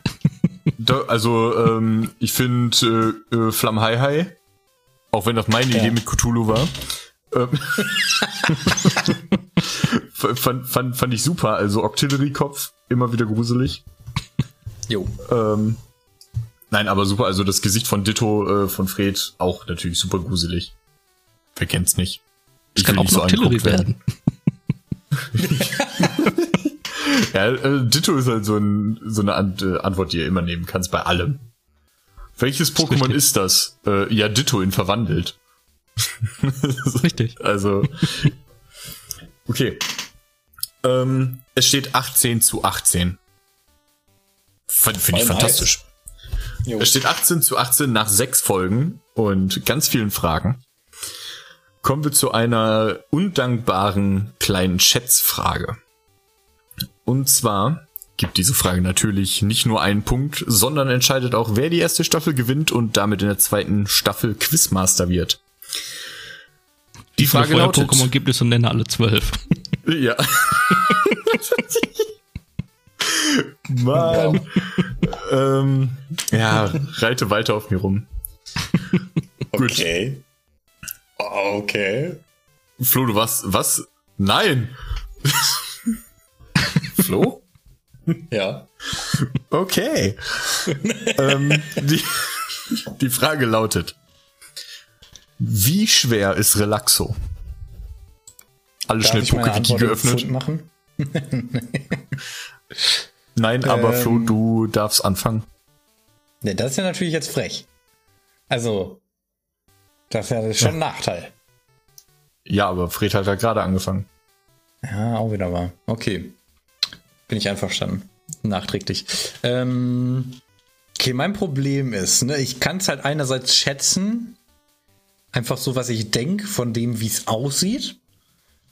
Da, also, ähm, ich finde äh, äh, Flamm Hai Hai, auch wenn das meine Ja. Idee mit Cthulhu war, ähm, [laughs] fand, fand, fand ich super. Also Octillery-Kopf, immer wieder gruselig. Jo. Ähm, nein, aber super. Also das Gesicht von Ditto äh, von Fred auch natürlich super gruselig. Wer kennt's nicht? Das kann auch noch Artillerie angeguckt werden. [laughs] [laughs] Ja, äh, Ditto ist halt so, ein, so eine Ant äh, Antwort, die ihr immer nehmen kannst bei allem. Welches Pokémon ist das? Äh, ja, Ditto in verwandelt. [laughs] Richtig. Also. Okay. Ähm, es steht 18 zu 18. Finde find ich fantastisch. Es steht 18 zu 18 nach sechs Folgen und ganz vielen Fragen. Kommen wir zu einer undankbaren kleinen Schätzfrage. Und zwar gibt diese Frage natürlich nicht nur einen Punkt, sondern entscheidet auch, wer die erste Staffel gewinnt und damit in der zweiten Staffel Quizmaster wird. Die viele Frage lautet, Feuer-Pokémon gibt es und nenne alle zwölf. [laughs] ja. Mann. ähm, ja, reite weiter auf mir rum. [laughs] Gut. Okay. Okay. Flo, du warst, was? Nein! Flo? [laughs] Ja. Okay. ähm, die, die Frage lautet, wie schwer ist Relaxo? Alle Darf schnell in geöffnet. Machen? [laughs] Nein, aber Ähm. Flo, du darfst anfangen. Ne, das ist ja natürlich jetzt frech. Also, das ist ja schon ein Nachteil. Ja, aber Fred hat ja gerade angefangen. Ja, auch wieder wahr. Okay. Bin ich einverstanden. Nachträglich. Ähm, okay, mein Problem ist, ne, ich kann es halt einerseits schätzen, einfach so, was ich denke, von dem, wie es aussieht.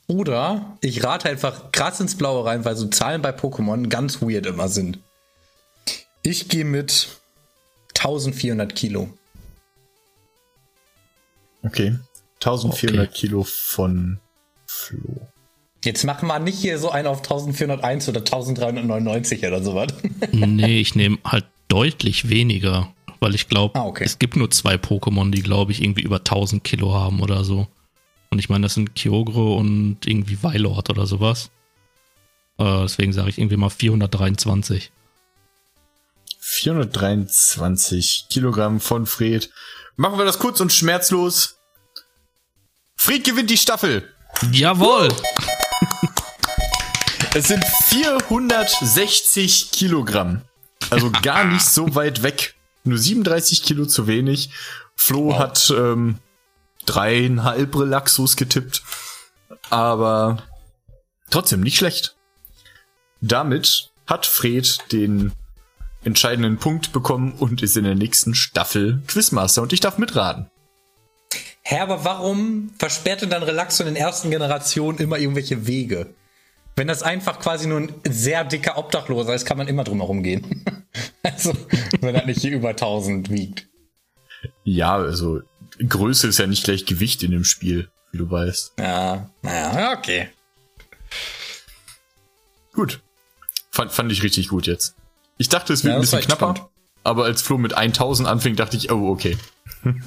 Oder ich rate einfach krass ins Blaue rein, weil so Zahlen bei Pokémon ganz weird immer sind. Ich gehe mit 1400 Kilo. Okay. 1400 Okay. Kilo von Flo. Jetzt mach mal nicht hier so einen auf 1401 oder 1399 oder sowas. [laughs] nee, ich nehme halt deutlich weniger, weil ich glaube, Ah, okay. es gibt nur zwei Pokémon, die, glaube ich, irgendwie über 1000 Kilo haben oder so. Und ich meine, das sind Kyogre und irgendwie Weilord oder sowas. Äh, deswegen sage ich irgendwie mal 423. 423 Kilogramm von Fred. Machen wir das kurz und schmerzlos. Fred gewinnt die Staffel. Jawohl! Es sind 460 Kilogramm. Also gar nicht so weit weg. Nur 37 Kilo zu wenig. Flo hat ähm, dreieinhalb Relaxos getippt. Aber trotzdem nicht schlecht. Damit hat Fred den entscheidenden Punkt bekommen und ist in der nächsten Staffel Quizmaster. Und ich darf mitraten. Hä, aber warum versperrt denn dann Relaxo in den ersten Generationen immer irgendwelche Wege? Wenn das einfach quasi nur ein sehr dicker Obdachloser ist, kann man immer drum herum gehen. [laughs] also, wenn er nicht hier über 1000 wiegt. Ja, also Größe ist ja nicht gleich Gewicht in dem Spiel, wie du weißt. Ja, naja, okay. Gut. Fand, fand ich richtig gut jetzt. Ich dachte, es wird Ja, ein bisschen knapper. spannend. Aber als Flo mit 1000 anfing, dachte ich, oh, okay. [laughs]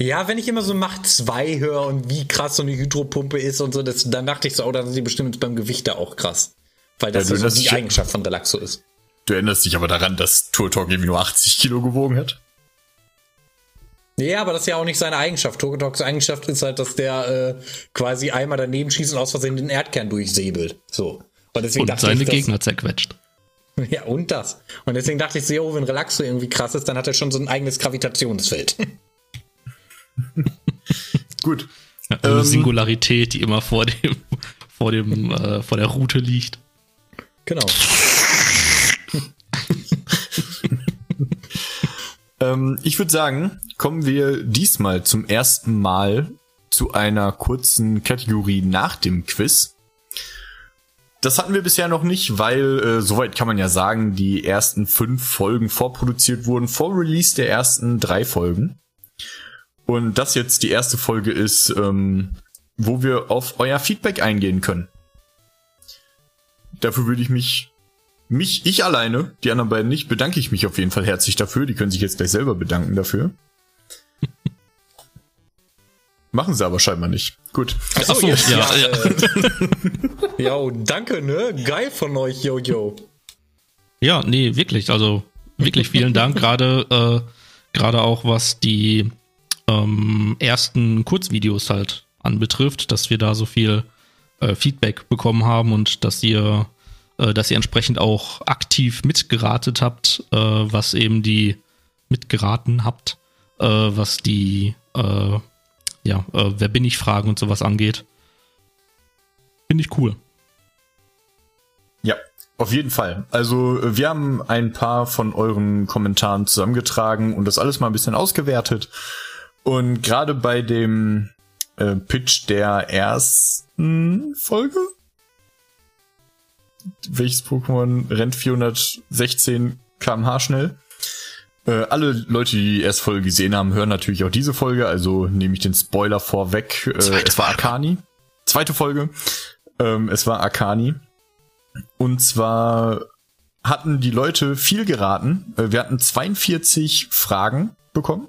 Ja, wenn ich immer so Macht 2 höre und wie krass so eine Hydropumpe ist und so, das, dann dachte ich so, oh, dann sind die bestimmt beim Gewicht da auch krass. Weil das Ja, so die Eigenschaft von Relaxo ist. Du erinnerst dich aber daran, dass Turtok irgendwie nur 80 Kilo gewogen hat? Ja, aber das ist ja auch nicht seine Eigenschaft. Tokotoks Eigenschaft ist halt, dass der äh, quasi einmal daneben schießt und aus Versehen den Erdkern durchsäbelt. So. Und deswegen Und dachte seine ich, dass- Gegner zerquetscht. [laughs] Ja, und das. Und deswegen dachte ich so, jo, wenn Relaxo irgendwie krass ist, dann hat er schon so ein eigenes Gravitationsfeld. [laughs] [laughs] Gut. Ja, also Ähm. Singularität, die immer vor dem, [laughs] vor dem, äh, vor der Route liegt. genau. [laughs] Ähm, ich würde sagen, kommen wir diesmal zum ersten Mal zu einer kurzen Kategorie nach dem Quiz. Das hatten wir bisher noch nicht, weil äh, soweit kann man ja sagen, die ersten fünf Folgen vorproduziert wurden vor Release der ersten drei Folgen. Und das jetzt die erste Folge ist, ähm, wo wir auf euer Feedback eingehen können. Dafür würde ich mich mich, ich alleine, die anderen beiden nicht, bedanke ich mich auf jeden Fall herzlich dafür. Die können sich jetzt gleich selber bedanken dafür. [laughs] Machen sie aber scheinbar nicht. Gut. Achso, Ach so, jetzt, ja, ja. ja. Äh, [laughs] jo, danke, ne? Geil von euch, Jojo. Ja, nee, wirklich. Also wirklich vielen Dank. Gerade äh, gerade auch was die ähm, ersten Kurzvideos halt anbetrifft, dass wir da so viel äh, Feedback bekommen haben und dass ihr äh, dass ihr entsprechend auch aktiv mitgeratet habt, äh, was eben die mitgeraten habt, äh, was die äh, ja, äh, wer bin ich Fragen und sowas angeht. Finde ich cool. Ja, auf jeden Fall. Also wir haben ein paar von euren Kommentaren zusammengetragen und das alles mal ein bisschen ausgewertet. Und gerade bei dem äh, Pitch der ersten Folge, welches Pokémon rennt 416 kmh schnell? Äh, alle Leute, die die erste Folge gesehen haben, hören natürlich auch diese Folge, also nehme ich den Spoiler vorweg. Äh, Zweite es war. Akani. Zweite Folge. Ähm, es war Akani. Und zwar hatten die Leute viel geraten. Äh, Wir hatten 42 Fragen bekommen.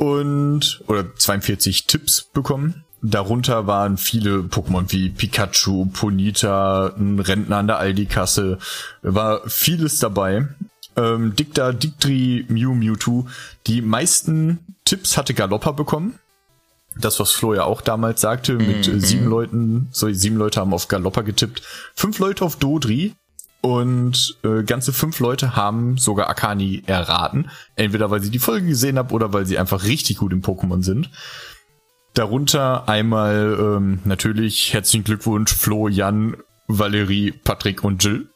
Und, oder 42 Tipps bekommen. Darunter waren viele Pokémon wie Pikachu, Ponita, ein Rentner an der Aldi-Kasse. War vieles dabei. Ähm, Dicta, Dictri, Mew, Mewtwo. Die meisten Tipps hatte Galoppa bekommen. Das, was Flo ja auch damals sagte, mit äh, sieben Leuten, so sieben Leute haben auf Galoppa getippt, fünf Leute auf Dodri und äh, ganze fünf Leute haben sogar Akani erraten. Entweder weil sie die Folge gesehen haben oder weil sie einfach richtig gut im Pokémon sind. Darunter einmal ähm, natürlich herzlichen Glückwunsch Flo, Jan, Valerie, Patrick und Jill.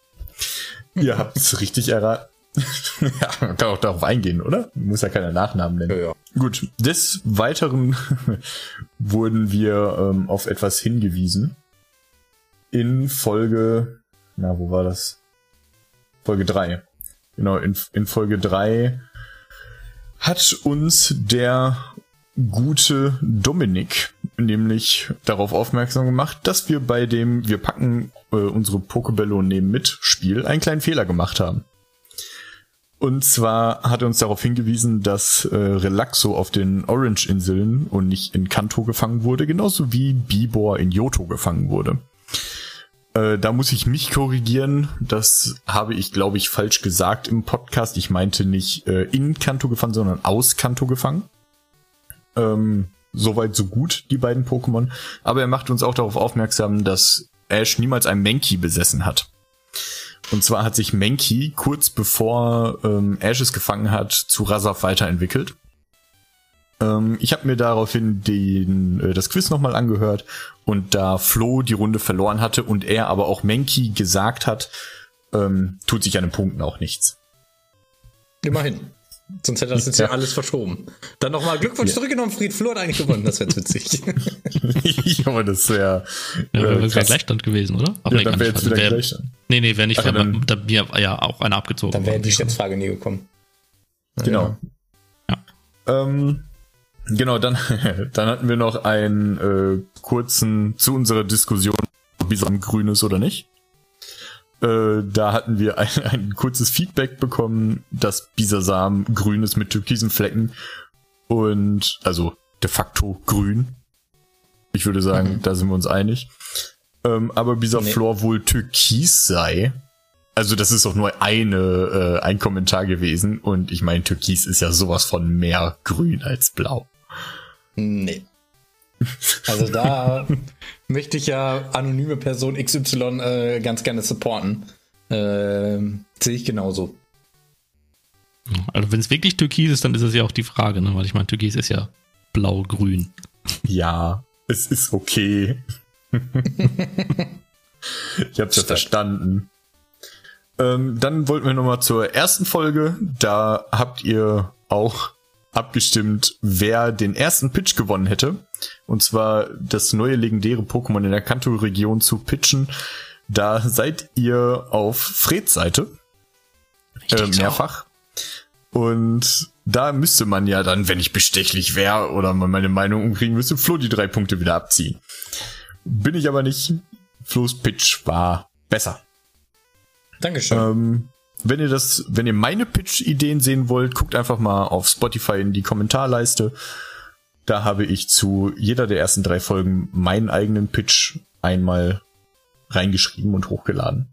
Ihr [laughs] habt es richtig erraten. [laughs] ja, man kann auch darauf eingehen, oder? Muss ja keiner Nachnamen nennen. Ja, ja. Gut, des Weiteren [laughs] wurden wir ähm, auf etwas hingewiesen. In Folge, na, wo war das? Folge 3. Genau, in, in Folge 3 hat uns der gute Dominik nämlich darauf aufmerksam gemacht, dass wir bei dem Wir packen äh, unsere Pokebälle und nehmen mit Spiel einen kleinen Fehler gemacht haben. Und zwar hat er uns darauf hingewiesen, dass äh, Relaxo auf den Orange-Inseln und nicht in Kanto gefangen wurde, genauso wie Bibor in Yoto gefangen wurde. Äh, da muss ich mich korrigieren. Das habe ich, glaube ich, falsch gesagt im Podcast. Ich meinte nicht äh, in Kanto gefangen, sondern aus Kanto gefangen. Ähm, Soweit so gut, die beiden Pokémon. Aber er macht uns auch darauf aufmerksam, dass Ash niemals ein Menki besessen hat. Und zwar hat sich Menki kurz bevor ähm, Ash es gefangen hat, zu Rasaf weiterentwickelt. Ähm, ich habe mir daraufhin den, äh, das Quiz nochmal angehört und da Flo die Runde verloren hatte und er aber auch Menki gesagt hat, ähm, tut sich an den Punkten auch nichts. Immerhin. Sonst hätte das jetzt ja, ja alles verschoben. Dann nochmal Glückwunsch ja. zurückgenommen, Fried Flo hat eigentlich gewonnen, das wäre jetzt witzig. [laughs] ja, das wäre ja, äh, wär Gleichstand gewesen, oder? Ach, ja, nee, dann wäre jetzt wieder wenn, Gleichstand. Nee, nee, wäre nicht, Ach, dann, da mir ja auch einer abgezogen. Dann wäre die Schätzfrage nie gekommen. Genau. Ja. Ähm, Genau, dann, [laughs] dann hatten wir noch einen äh, kurzen zu unserer Diskussion, ob Bisam grün ist oder nicht. Äh, da hatten wir ein, [laughs] ein kurzes Feedback bekommen, dass Bisasam grün ist mit türkisen Flecken und also de facto grün. Ich würde sagen, mhm. da sind wir uns einig. Ähm, aber Bisaflor nee. wohl türkis sei. Also das ist doch nur eine, äh, ein Kommentar gewesen und ich meine, Türkis ist ja sowas von mehr grün als blau. Nee. [laughs] Also da möchte ich ja anonyme Person XY äh, ganz gerne supporten. Äh, Sehe ich genauso. Also wenn es wirklich Türkis ist, dann ist es ja auch die Frage, ne? weil ich meine, Türkis ist ja blau-grün. Ja, es ist okay. [laughs] ich hab's ja verstanden. Ähm, dann wollten wir nochmal zur ersten Folge. Da habt ihr auch abgestimmt, wer den ersten Pitch gewonnen hätte. Und zwar das neue legendäre Pokémon in der Kanto-Region zu pitchen. Da seid ihr auf Freds Seite. Äh, mehrfach. Und da müsste man ja dann, wenn ich bestechlich wäre oder man meine Meinung umkriegen müsste, Flo die drei Punkte wieder abziehen. Bin ich aber nicht. Flo's Pitch war besser. Dankeschön. Ähm, wenn ihr das, wenn ihr meine Pitch-Ideen sehen wollt, guckt einfach mal auf Spotify in die Kommentarleiste. Da habe ich zu jeder der ersten drei Folgen meinen eigenen Pitch einmal reingeschrieben und hochgeladen.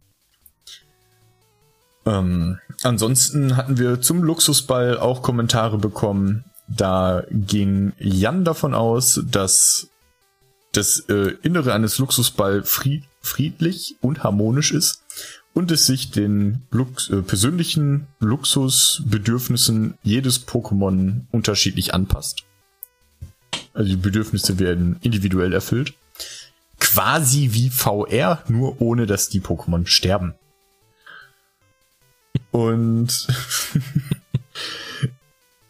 Ähm, ansonsten hatten wir zum Luxusball auch Kommentare bekommen. Da ging Jan davon aus, dass das äh, Innere eines Luxusball fried friedlich und harmonisch ist und es sich den Lux äh, persönlichen Luxusbedürfnissen jedes Pokémon unterschiedlich anpasst. Also die Bedürfnisse werden individuell erfüllt. Quasi wie VR, nur ohne dass die Pokémon sterben. Und [laughs]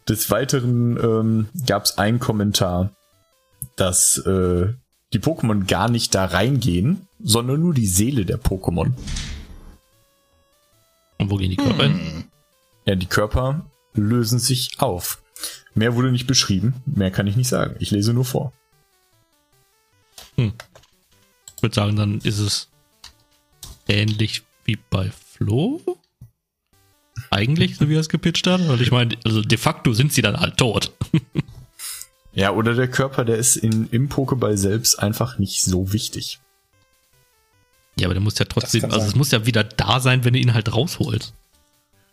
des Weiteren ähm, gab es einen Kommentar, dass äh, die Pokémon gar nicht da reingehen, sondern nur die Seele der Pokémon. Und wo gehen die Körper hm. hin? Ja, die Körper lösen sich auf. Mehr wurde nicht beschrieben, mehr kann ich nicht sagen. Ich lese nur vor. Hm. Ich würde sagen, dann ist es ähnlich wie bei Flo. Eigentlich, so wie er es gepitcht hat. Weil ich meine, also de facto sind sie dann halt tot. [laughs] ja, oder der Körper, der ist in, im Pokéball selbst einfach nicht so wichtig. Ja, aber der muss ja trotzdem, also es muss ja wieder da sein, wenn du ihn halt rausholst.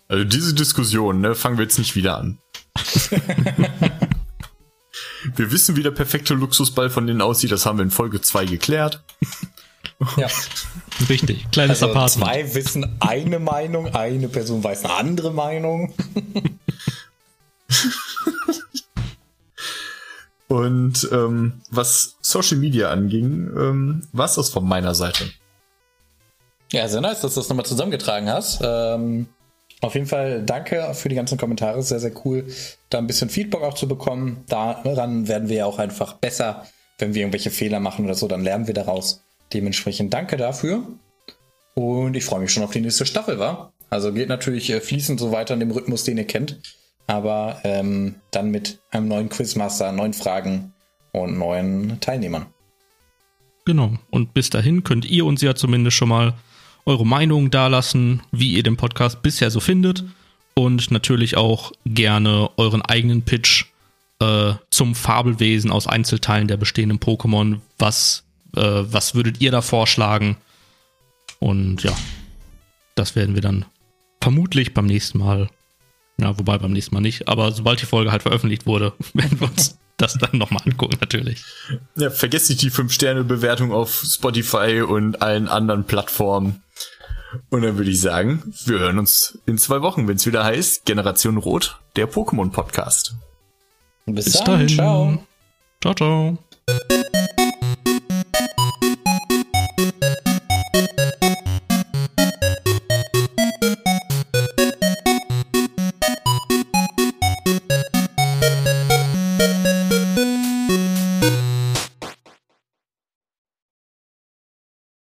Also diese Diskussion, ne, fangen wir jetzt nicht wieder an. [laughs] wir wissen, wie der perfekte Luxusball von denen aussieht, das haben wir in Folge 2 geklärt. Ja. Richtig, kleines also Apartment. Zwei wissen eine Meinung, eine Person weiß eine andere Meinung. [laughs] Und ähm, was Social Media anging, ähm, war es das von meiner Seite. Ja, sehr nice, dass du das nochmal zusammengetragen hast. Ähm, auf jeden Fall danke für die ganzen Kommentare. Sehr, sehr cool, da ein bisschen Feedback auch zu bekommen. Daran werden wir ja auch einfach besser. Wenn wir irgendwelche Fehler machen oder so, dann lernen wir daraus. Dementsprechend danke dafür. Und ich freue mich schon auf die nächste Staffel, war. Also geht natürlich äh, fließend so weiter in dem Rhythmus, den ihr kennt. Aber ähm, dann mit einem neuen Quizmaster, neuen Fragen und neuen Teilnehmern. Genau. Und bis dahin könnt ihr uns ja zumindest schon mal eure Meinung dalassen, wie ihr den Podcast bisher so findet. Und natürlich auch gerne euren eigenen Pitch äh, zum Fabelwesen aus Einzelteilen der bestehenden Pokémon. Was, äh, was würdet ihr da vorschlagen? Und ja, das werden wir dann vermutlich beim nächsten Mal, ja, wobei beim nächsten Mal nicht, aber sobald die Folge halt veröffentlicht wurde, [laughs] werden wir uns das dann nochmal angucken, natürlich. Ja, vergesst nicht die 5-Sterne-Bewertung auf Spotify und allen anderen Plattformen. Und dann würde ich sagen, wir hören uns in zwei Wochen, wenn es wieder heißt Generation Rot, der Pokémon-Podcast. Bis, Bis dann. dahin. Ciao. Ciao, ciao.